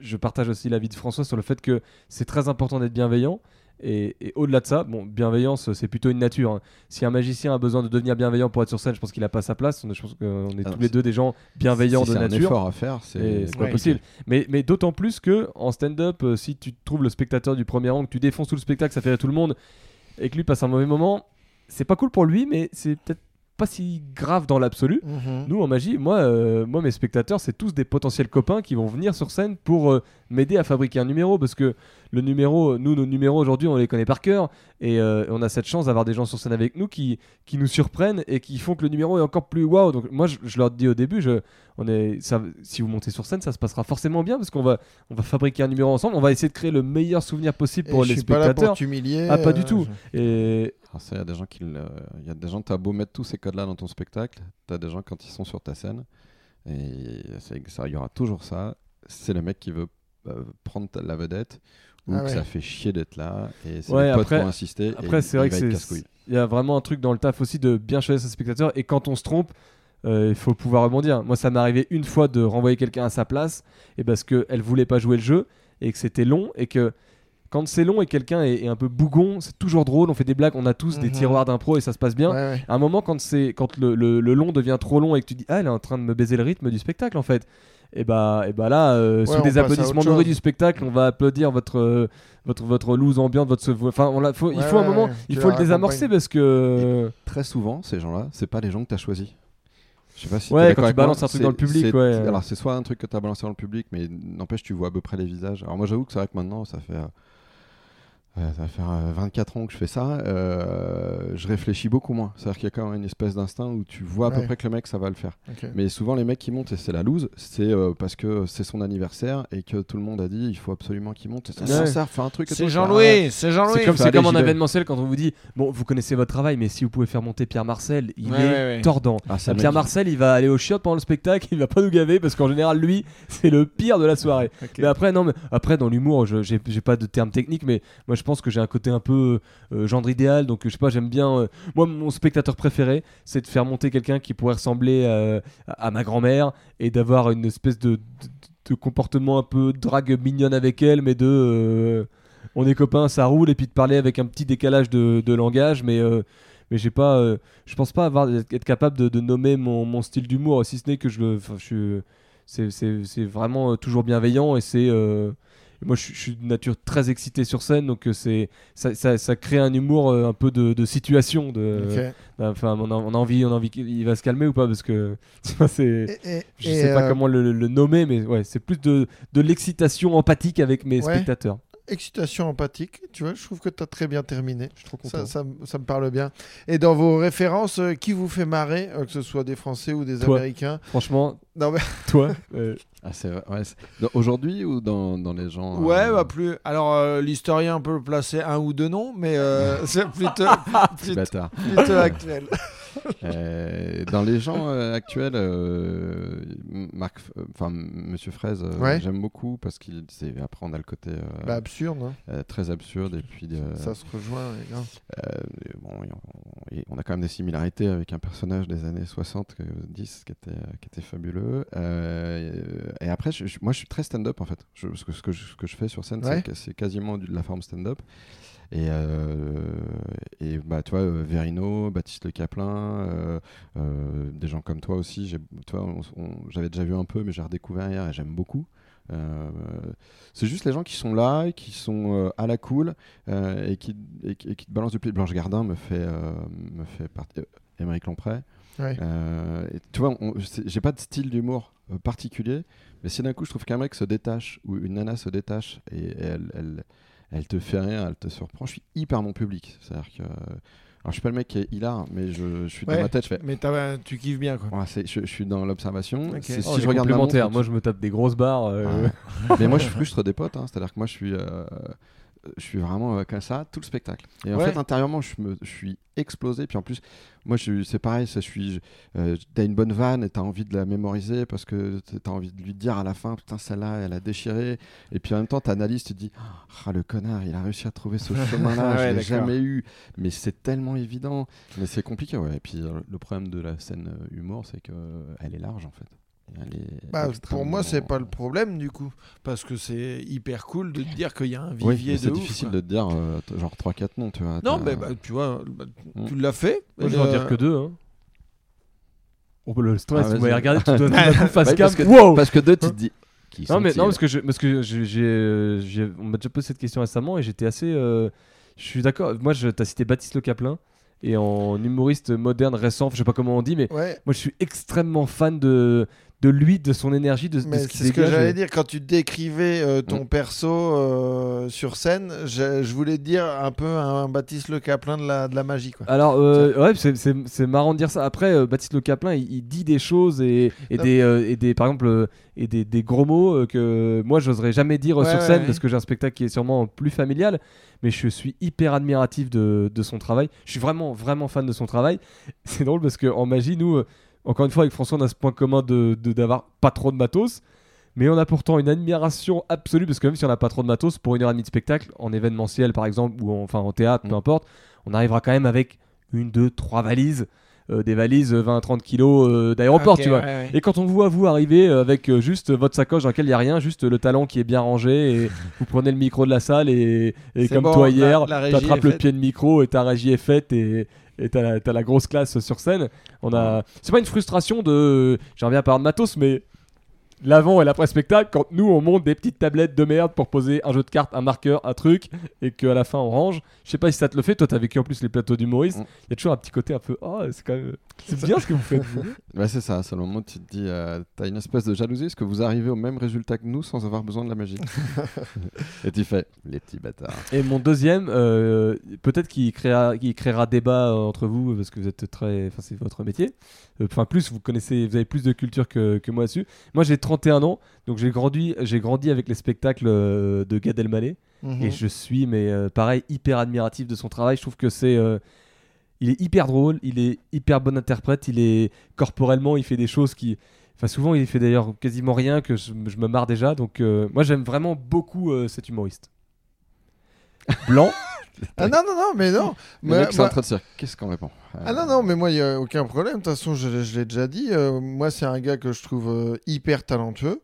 je partage aussi l'avis de François sur le fait que c'est très important d'être bienveillant. Et, et au-delà de ça, bon, bienveillance, c'est plutôt une nature. hein. Si un magicien a besoin de devenir bienveillant pour être sur scène, je pense qu'il a pas sa place. Je pense qu'on est Ah, tous les deux des gens bienveillants Si de c'est un nature. effort à faire, c'est c'est pas Ouais. possible. Mais, mais d'autant plus que en stand-up, euh, si tu trouves le spectateur du premier rang, que tu défonces tout le spectacle, ça fait rire tout le monde, et que lui passe un mauvais moment, c'est pas cool pour lui, mais c'est peut-être pas si grave dans l'absolu. Mhm. Nous en magie, moi, euh, moi mes spectateurs, c'est tous des potentiels copains qui vont venir sur scène pour euh, m'aider à fabriquer un numéro parce que le numéro, nous nos numéros aujourd'hui, on les connaît par cœur et euh, on a cette chance d'avoir des gens sur scène avec nous qui, qui nous surprennent et qui font que le numéro est encore plus waouh. Donc moi, je, je leur dis au début, je, on est, ça, si vous montez sur scène, ça se passera forcément bien parce qu'on va, on va fabriquer un numéro ensemble, on va essayer de créer le meilleur souvenir possible Et pour je les suis pas là pour spectateurs. t'humilier. Ah, pas euh, du tout. je- Et Alors ça, il y a des gens qui, il y a des gens, t'as beau mettre tous ces codes-là dans ton spectacle, t'as des gens quand ils sont sur ta scène, et il y aura toujours ça. C'est le mec qui veut euh, prendre la vedette ou Ah que ouais. ça fait chier d'être là, et c'est Ouais, qui vont insister. Après, c'est vrai il que c'est. Il y a vraiment un truc dans le taf aussi de bien choisir ses spectateurs. Et quand on se trompe, euh, il faut pouvoir rebondir. Moi, ça m'est arrivé une fois de renvoyer quelqu'un à sa place, et parce qu'elle voulait pas jouer le jeu, et que c'était long, et que. Quand c'est long et quelqu'un est, est un peu bougon, c'est toujours drôle, on fait des blagues, on a tous des Mhm. tiroirs d'impro et ça se passe bien. Ouais, ouais. À un moment, quand, c'est, quand le, le- le long devient trop long et que tu dis Ah, elle est en train de me baiser le rythme du spectacle en fait. Et bah, et bah là, euh, Ouais, sous des applaudissements nourris du spectacle, on va applaudir votre, euh, votre, votre loose ambiante, votre. Enfin, on l'a- faut, il Ouais, faut un moment, ouais. il Tu faut le désamorcer parce que. Très souvent, ces gens-là, c'est pas les gens que t'as choisis. Je sais pas si Ouais, quand tu balances un truc dans le public, ouais. Alors c'est soit un truc que t'as balancé dans le public, mais n'empêche tu vois à peu près les visages. Alors moi j'avoue que c'est vrai que maintenant ça fait euh, ça va faire euh, 24 ans que je fais ça. euh, je réfléchis beaucoup moins. C'est-à-dire qu'il y a quand même une espèce d'instinct où tu vois à peu Ouais. près que le mec ça va le faire. Mais souvent les mecs qui montent et c'est la loose, c'est euh, parce que c'est son anniversaire et que tout le monde a dit il faut absolument qu'il monte. C'est Ouais. sincère, fais un truc. C'est. Jean-Louis, c'est Jean-Louis. C'est comme, c'est comme en événementiel quand on vous dit Bon, vous connaissez votre travail, mais si vous pouvez faire monter Pierre Marcel, il Ouais, est ouais, ouais. tordant. Ah, le Pierre mec- Marcel, il va aller au chiottes pendant le spectacle, il va pas nous gaver parce qu'en général, lui, c'est le pire de la soirée. Mais après, non, mais après dans l'humour, je- j'ai j'ai pas de terme technique, mais moi je pense que j'ai un côté un peu euh, gendre idéal, donc je sais pas, j'aime bien. euh, moi, mon spectateur préféré, c'est de faire monter quelqu'un qui pourrait ressembler euh, à, ma grand-mère et d'avoir une espèce de, comportement un peu drague mignonne avec elle, mais de. euh, on est copains, ça roule, et puis de parler avec un petit décalage de, langage, mais. euh, mais j'ai pas, euh, je pense pas avoir être capable de, nommer mon, style d'humour, si ce n'est que je le, je c'est, vraiment euh, toujours bienveillant et c'est, euh, moi je, suis- je suis de nature très excité sur scène, donc euh, c'est, ça, ça, ça crée un humour euh, un peu de, de situation, de, enfin on a, on a envie, on a envie qu'il va se calmer ou pas parce que c'est, je sais pas euh, comment le, le nommer, mais ouais, c'est plus de, de l'excitation empathique avec mes Ouais. spectateurs. Excitation empathique, tu vois, je trouve que tu as très bien terminé. Je suis trop content. Ça, ça, me- ça me parle bien. Et dans vos références, euh, qui vous fait marrer, euh, que ce soit des Français ou des Toi. Américains? Franchement, Non, mais... toi, euh, Ah, ouais, Aujourd'hui ou dans, dans les gens Ouais, euh, bah plus. Alors, euh, l'historien peut placer un ou deux noms, mais euh, c'est plutôt, bâtard. plutôt actuel. Euh, dans les gens euh, actuels, euh, Marc, enfin Monsieur Fraise, Ouais. j'aime beaucoup parce qu'il, c'est après on a le côté Bah, absurde, hein. très absurde et puis ça se rejoint. les bon, on, a quand même des similarités avec un personnage des années 60, euh, 10 qui était, qui était fabuleux. Et après, je- moi je suis très stand-up en fait. Je, ce, que, ce, que je, ce que je fais sur scène, c'est Ouais. que c'est quasiment de la forme stand-up. Et, euh, et bah, tu vois, euh, Verino, Baptiste Le Caplin, euh, des gens comme toi aussi, j'avais déjà vu un peu, mais j'ai redécouvert hier et j'aime beaucoup. Euh, c'est juste les gens qui sont là, qui sont euh, à la cool euh, et, qui, et, qui et qui te balancent du pied. Blanche Gardin me fait, me fait partie. Émeric Lompré. Ouais. Et tu vois, j'ai pas de style d'humour particulier, mais si d'un coup je trouve qu'un mec se détache ou une nana se détache et, et elle, elle, elle te fait rire, elle te surprend, je suis hyper mon public. C'est-à-dire que. Alors, je suis pas le mec qui est hilar, mais je, je suis Ouais. dans ma tête, je fais. Mais tu kiffes bien, quoi. Je, je suis dans l'observation. Ok. C'est- oh, Si je regarde ma montre, moi je me tape des grosses barres. euh, mais moi, je frustre des potes. hein. C'est-à-dire que moi, je suis. euh, je suis vraiment euh, comme ça tout le spectacle. Et en fait, intérieurement, je, me, je suis explosé. Puis en plus, moi, c'est pareil, ça, je suis. Euh, t'as une bonne vanne et t'as envie de la mémoriser parce que t'as envie de lui dire à la fin, putain, celle-là, elle a déchiré. Et puis en même temps, t'analyses, tu te dis, ah, le connard, il a réussi à trouver ce chemin-là, Ouais, je l'ai jamais eu. Mais c'est tellement évident. Mais c'est compliqué, ouais. Et puis euh, le problème de la scène humour, c'est qu'elle est large, en fait. Elle est Bah, pour moi, c'est pas le problème du coup, parce que c'est hyper cool de te dire qu'il y a un Oui, vivier mais de c'est difficile quoi. de te dire euh, genre 3-4 noms, tu vois. Non, mais bah, tu vois, bah, Mm. tu l'as fait. Moi, je vais en Euh, dire que deux. Hein. On peut le stress, Ah, vous m'avez regardé, tu donnes un coup face Ouais, cam. parce que- Wow Parce que deux, tu te dis. Qui Non, mais non, parce que, je, parce que euh, j'ai- on m'a déjà posé cette question récemment et j'étais assez. euh, je suis d'accord. Moi, je, t'as cité Baptiste Le Caplin et en humoriste moderne récent, je sais pas comment on dit, mais Ouais, moi, je suis extrêmement fan de, de lui, de son énergie, de, de mais ce qu'il c'est ce que j'allais dire quand tu décrivais euh, ton perso euh, sur scène. Je, je voulais te dire un peu un Baptiste Le Caplin de la, de la magie, quoi. Alors, euh, ouais, c'est, marrant de dire ça. Après, Baptiste Le Caplin, il, il dit des choses et, et, Non. des, et des, par exemple, et des, des gros mots que moi, j'oserais jamais dire Ouais, sur scène ouais. parce que j'ai un spectacle qui est sûrement plus familial. Mais je suis hyper admiratif de, de son travail. Je suis vraiment, vraiment fan de son travail. C'est drôle parce qu'en magie, nous, encore une fois, avec François, on a ce point commun de, d'avoir pas trop de matos. Mais on a pourtant une admiration absolue parce que même si on n'a pas trop de matos, pour une heure et demie de spectacle, en événementiel par exemple, ou en, enfin en théâtre, peu Mm. importe, on arrivera quand même avec une, deux, trois valises, euh, des valises 20-30 kilos euh, d'aéroport, tu vois. ouais, ouais. Et quand on vous voit vous arriver euh, avec euh, juste votre sacoche dans laquelle il n'y a rien, juste le talon qui est bien rangé, et vous prenez le micro de la salle, et, comme bon, toi hier, t'attrapes est le pied de micro et ta régie est faite, et et t'as la, t'as la grosse classe sur scène. On a, c'est pas une frustration de, j'en reviens à parler de matos, mais l'avant et l'après spectacle, quand nous on monte des petites tablettes de merde pour poser un jeu de cartes, un marqueur, un truc, et qu'à la fin on range. Je sais pas si ça te le fait. Toi, t'as vécu en plus les plateaux d'humoristes. Il Mm. y a toujours un petit côté un peu, oh, c'est quand même, c'est bien ce que vous faites. vous. Ouais, c'est ça. C'est le moment où tu te dis, euh, t'as une espèce de jalousie parce que vous arrivez au même résultat que nous sans avoir besoin de la magie. et tu fais, les petits bâtards. Et mon deuxième, euh, peut-être qu'il créera, qu'il créera débat euh, entre vous parce que vous êtes très, enfin c'est votre métier. Enfin plus, vous connaissez, vous avez plus de culture que, que moi dessus. Moi j'ai 31 ans, donc j'ai grandi, j'ai grandi avec les spectacles de Gad Elmaleh Mhm. et je suis, mais euh, pareil, hyper admiratif de son travail. Je trouve que c'est, euh, il est hyper drôle, il est hyper bon interprète, il est corporellement, il fait des choses qui, enfin souvent il fait d'ailleurs quasiment rien que je, je me marre déjà. Donc euh, moi j'aime vraiment beaucoup euh, cet humoriste. Blanc? Ah non, non, non, mais non. Le Moi- mec, c'est moi- en train de se dire, qu'est-ce qu'on répond? Ah non, non, mais moi, il n'y a aucun problème. De toute façon, je, je l'ai déjà dit. euh, moi, c'est un gars que je trouve euh, hyper talentueux.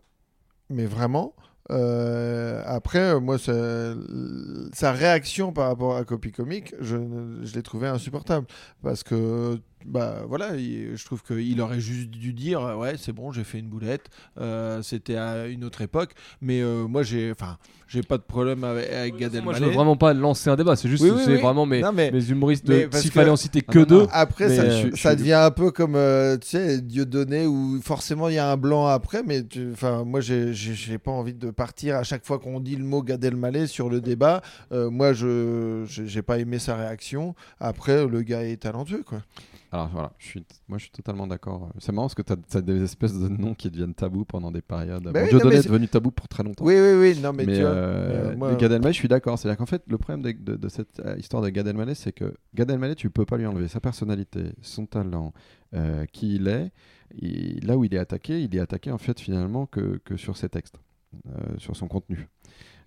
Mais vraiment. Euh, après, euh, moi, sa réaction par rapport à Copy Comic, je, je l'ai trouvé insupportable. Parce que, bah voilà, il- je trouve qu'il aurait juste dû dire euh, Ouais, c'est bon, j'ai fait une boulette. euh, C'était à une autre époque. Mais euh, moi, j'ai enfin, j'ai pas de problème avec, avec Gad Moi, je Elmaleh. veux vraiment pas lancer un débat. C'est juste, Oui, oui, c'est oui. vraiment mes, Non, mais- mes humoristes. de- S'il fallait en citer Ah, que non, deux. non. Après, ça, euh, devient un peu comme, tu sais, Dieudonné, où forcément il y a un blanc après, mais enfin, moi, j'ai- pas envie de partir à chaque fois qu'on dit le mot Gad Elmaleh sur le débat. Moi, je j'ai j'ai pas aimé sa réaction. Après, le gars est talentueux, quoi. Alors voilà, je suis, moi je suis totalement d'accord. C'est marrant parce que tu as, des espèces de noms qui deviennent tabous pendant des périodes. Bah Bon, oui, Dieudonné mais est devenu tabou pour très longtemps. Oui, oui, oui. Non, mais, mais tu euh, euh, moi- Gad Elmaleh, je suis d'accord. C'est-à-dire qu'en fait, le problème de, de- de cette euh, histoire de Gad Elmaleh, c'est que Gad Elmaleh, tu peux pas lui enlever sa personnalité, son talent, euh, qui il est. Et là où il est attaqué, il est attaqué en fait finalement que, que sur ses textes, euh, sur son contenu.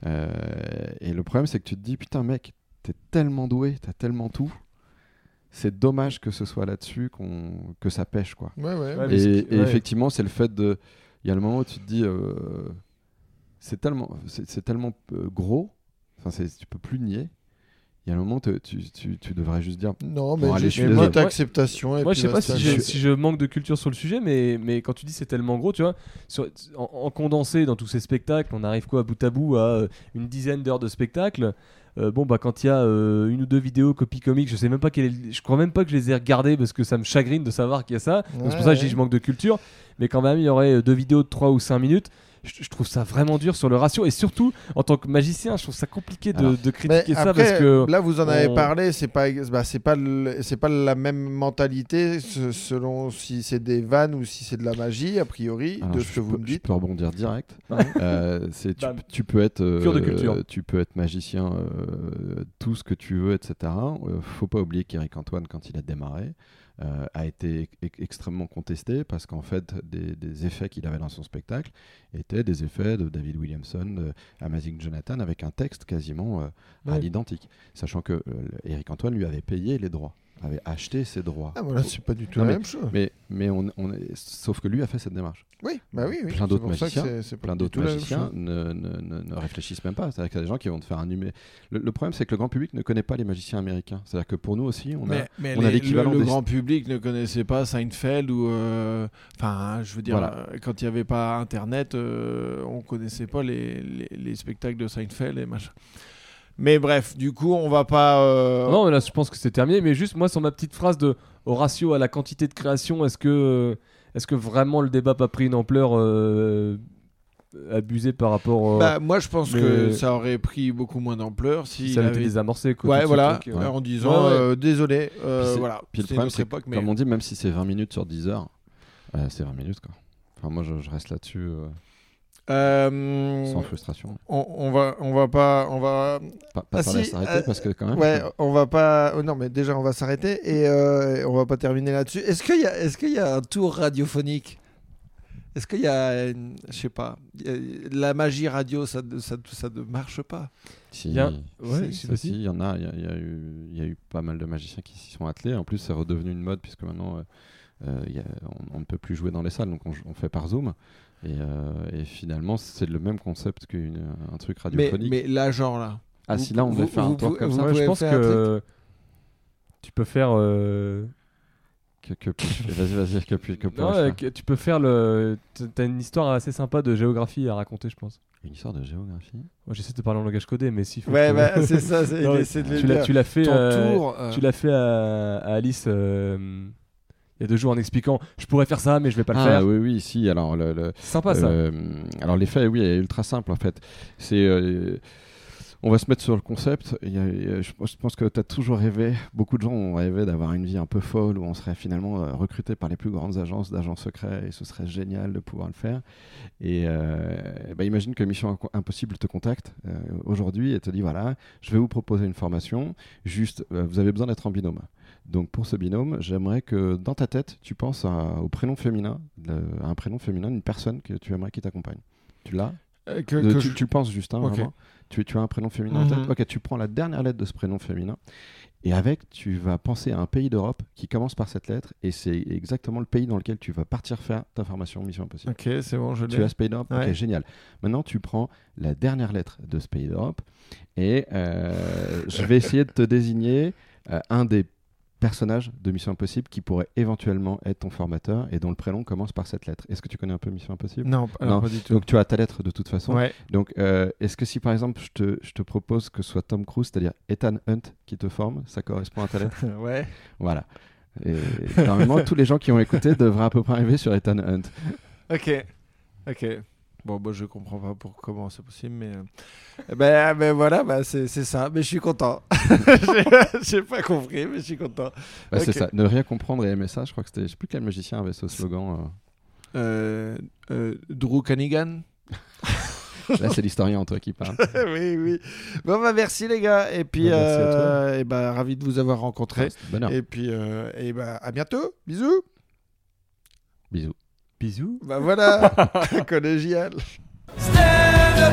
Euh, et le problème, c'est que tu te dis, putain mec, t'es tellement doué, t'as tellement tout. C'est dommage que ce soit là-dessus qu'on que ça pêche quoi. Ouais, ouais. Ouais, mais Et, c'est- et ouais. effectivement, c'est le fait de. Il y a le moment où tu te dis, euh, c'est tellement, c'est tellement euh, gros, enfin, c'est- tu peux plus nier. Il y a le moment tu, tu, tu devrais juste dire. Non, mais Bon, allez, j'ai je suis acceptation. et Moi, je puis sais pas si je, si je manque de culture sur le sujet, mais, mais quand tu dis c'est tellement gros, tu vois, sur- en, en condensé dans tous ces spectacles, on arrive quoi, bout à bout, à euh, une dizaine d'heures de spectacle. Euh, bon, bah, quand il y a euh, une ou deux vidéos copie comique, je sais même pas quel est le- je crois même pas que je les ai regardées parce que ça me chagrine de savoir qu'il y a ça. Donc, c'est pour ça que je dis je manque de culture. mais quand même il y aurait deux vidéos de 3 ou 5 minutes. Je, je trouve ça vraiment dur sur le ratio et surtout en tant que magicien, je trouve ça compliqué de, Alors, de critiquer ça parce que là vous en avez on- parlé, c'est pas bah, c'est pas le- c'est pas la même mentalité ce- selon si c'est des vannes ou si c'est de la magie a priori Alors, de je ce que vous peux- me Je dites. peux rebondir direct. Ouais. Euh, c'est tu, peux être euh, de culture. tu peux être magicien, euh, tout ce que tu veux, etc. Euh, faut pas oublier qu'Eric Antoine, quand il a démarré, euh, a été e- extrêmement contesté parce qu'en fait, des, des effets qu'il avait dans son spectacle étaient des effets de David Williamson, de Amazing Jonathan, avec un texte quasiment euh, à Ouais. l'identique, sachant que euh, Eric Antoine lui avait payé les droits, avait acheté ses droits. Ah voilà, c'est pas du tout Non, la mais- même chose. Mais, mais on, on est, sauf que lui a fait cette démarche. Oui, bah oui, oui. Plein d'autres magiciens, plein d'autres magiciens ne, ne, ne, ne réfléchissent même pas. C'est-à-dire qu'il y a des gens qui vont te faire un numéro. Le, le problème, c'est que le grand public ne connaît pas les magiciens américains. C'est-à-dire que pour nous aussi, on a. mais, on a l'équivalent le, le des- grand public ne connaissait pas Seinfeld ou euh, enfin je veux dire Voilà. euh, quand il n'y avait pas internet euh, on connaissait pas les, les, les spectacles de Seinfeld et machin mais bref du coup on va pas euh, Non, mais là, je pense que c'est terminé. Mais juste, moi, sur ma petite phrase de au ratio à la quantité de création, est-ce que, euh, est-ce que vraiment le débat n'a pas pris une ampleur euh, abusée par rapport. euh, bah, moi je pense mais- que ça aurait pris beaucoup moins d'ampleur si ça avait été désamorcé. Quoi, ouais voilà en disant Ouais, ouais. euh, désolé euh, Puis c'est- voilà Puis le c'est problème, c'est époque que, mais comme on dit, même si c'est 20 minutes sur 10 heures, euh, c'est 20 minutes quoi. Enfin, moi, je, je reste là-dessus euh, Euh, sans frustration. on, on va on va pas on va Pas, pas Ah, si, s'arrêter euh, parce que quand même. Ouais, on va pas. oh non, mais déjà, on va s'arrêter et euh, on va pas terminer là-dessus. Est-ce qu'il y a, est-ce qu'il y a un tour radiophonique? Est-ce qu'il y a, une- je sais pas, la magie radio, ça, ne- ça, ça ne marche pas? Si, Il y a- si, ouais, si, il y en a, il y a, il y a eu, il y a eu pas mal de magiciens qui s'y sont attelés. En plus, c'est redevenu une mode puisque maintenant, euh, euh, il y a- on, on ne peut plus jouer dans les salles, donc on, on fait par Zoom. Et, euh, et finalement, c'est le même concept qu'un truc Mais, radiophonique. mais là, genre là. ah, vous- si là, on devait faire un tour comme ça, Ouais, je pense que tu peux faire. euh, que, que Vas-y, vas-y, que, que non, euh, tu peux faire le. T'as une histoire assez sympa de géographie à raconter, je pense. Une histoire de géographie? Moi, j'essaie de te parler en langage codé, mais si. faut Ouais, bah, c'est ça. c'est- mais de tu l'as, fait. Euh, tour. euh, Tu l'as fait à, à Alice il y a deux jours en expliquant je pourrais faire ça, mais je vais pas le Ah, faire. oui, oui, si. Alors, le, sympa ça. Euh, alors l'effet, oui, est ultra simple en fait. C'est, euh, on va se mettre sur le concept. Il y a- je, pense- je pense que tu as toujours rêvé, beaucoup de gens ont rêvé d'avoir une vie un peu folle où on serait finalement euh, recruté par les plus grandes agences d'agents secrets et ce serait génial de pouvoir le faire. Et euh, bah, imagine que Mission Impossible te contacte aujourd'hui et te dit voilà, je vais vous proposer une formation. Juste, vous avez besoin d'être en binôme. Donc pour ce binôme, j'aimerais que dans ta tête, tu penses à- au prénom féminin, le- à un prénom féminin d'une personne que tu aimerais qui t'accompagne. Tu l'as euh, que- que tu, je- tu penses juste, hein, Ok. vraiment. Tu, tu as un prénom féminin en Mhm. tête Ok, tu prends la dernière lettre de ce prénom féminin et avec, tu vas penser à un pays d'Europe qui commence par cette lettre et c'est exactement le pays dans lequel tu vas partir faire ta formation Mission Impossible. Ok, c'est bon, je Tu l'ai. as ce pays d'Europe Ouais. Ok, génial. Maintenant, tu prends la dernière lettre de ce pays d'Europe et euh, je vais essayer de te désigner euh, un des personnages de Mission Impossible qui pourrait éventuellement être ton formateur et dont le prénom commence par cette lettre. Est-ce que tu connais un peu Mission Impossible? Non, alors, Non, pas du tout. Donc tu as ta lettre de toute façon. ouais. Donc euh, est-ce que si par exemple je te, je te propose que ce soit Tom Cruise, c'est-à-dire Ethan Hunt qui te forme, ça correspond à ta lettre? Ouais. Voilà. Et normalement, tous les gens qui ont écouté devraient à peu près arriver sur Ethan Hunt. Ok. Ok. Bon, bah, je comprends pas pour comment c'est possible, mais. euh, eh Ben, ben voilà, bah, c'est ça. Mais je suis content. J'ai- pas compris, mais je suis content. Bah, C'est ça, ne rien comprendre et aimer ça. Je crois que c'était, je sais plus quel magicien avait ce slogan. euh. Euh, euh, Drew Canigan Là, c'est l'historien en toi qui parle. Oui, oui. Bon, bah, merci les gars. Et puis, Bah, euh, et bah, ravi de vous avoir rencontré. Bonheur. Et puis, euh, et bah, à bientôt. Bisous. Bisous. Bisous. Bah voilà, collégial.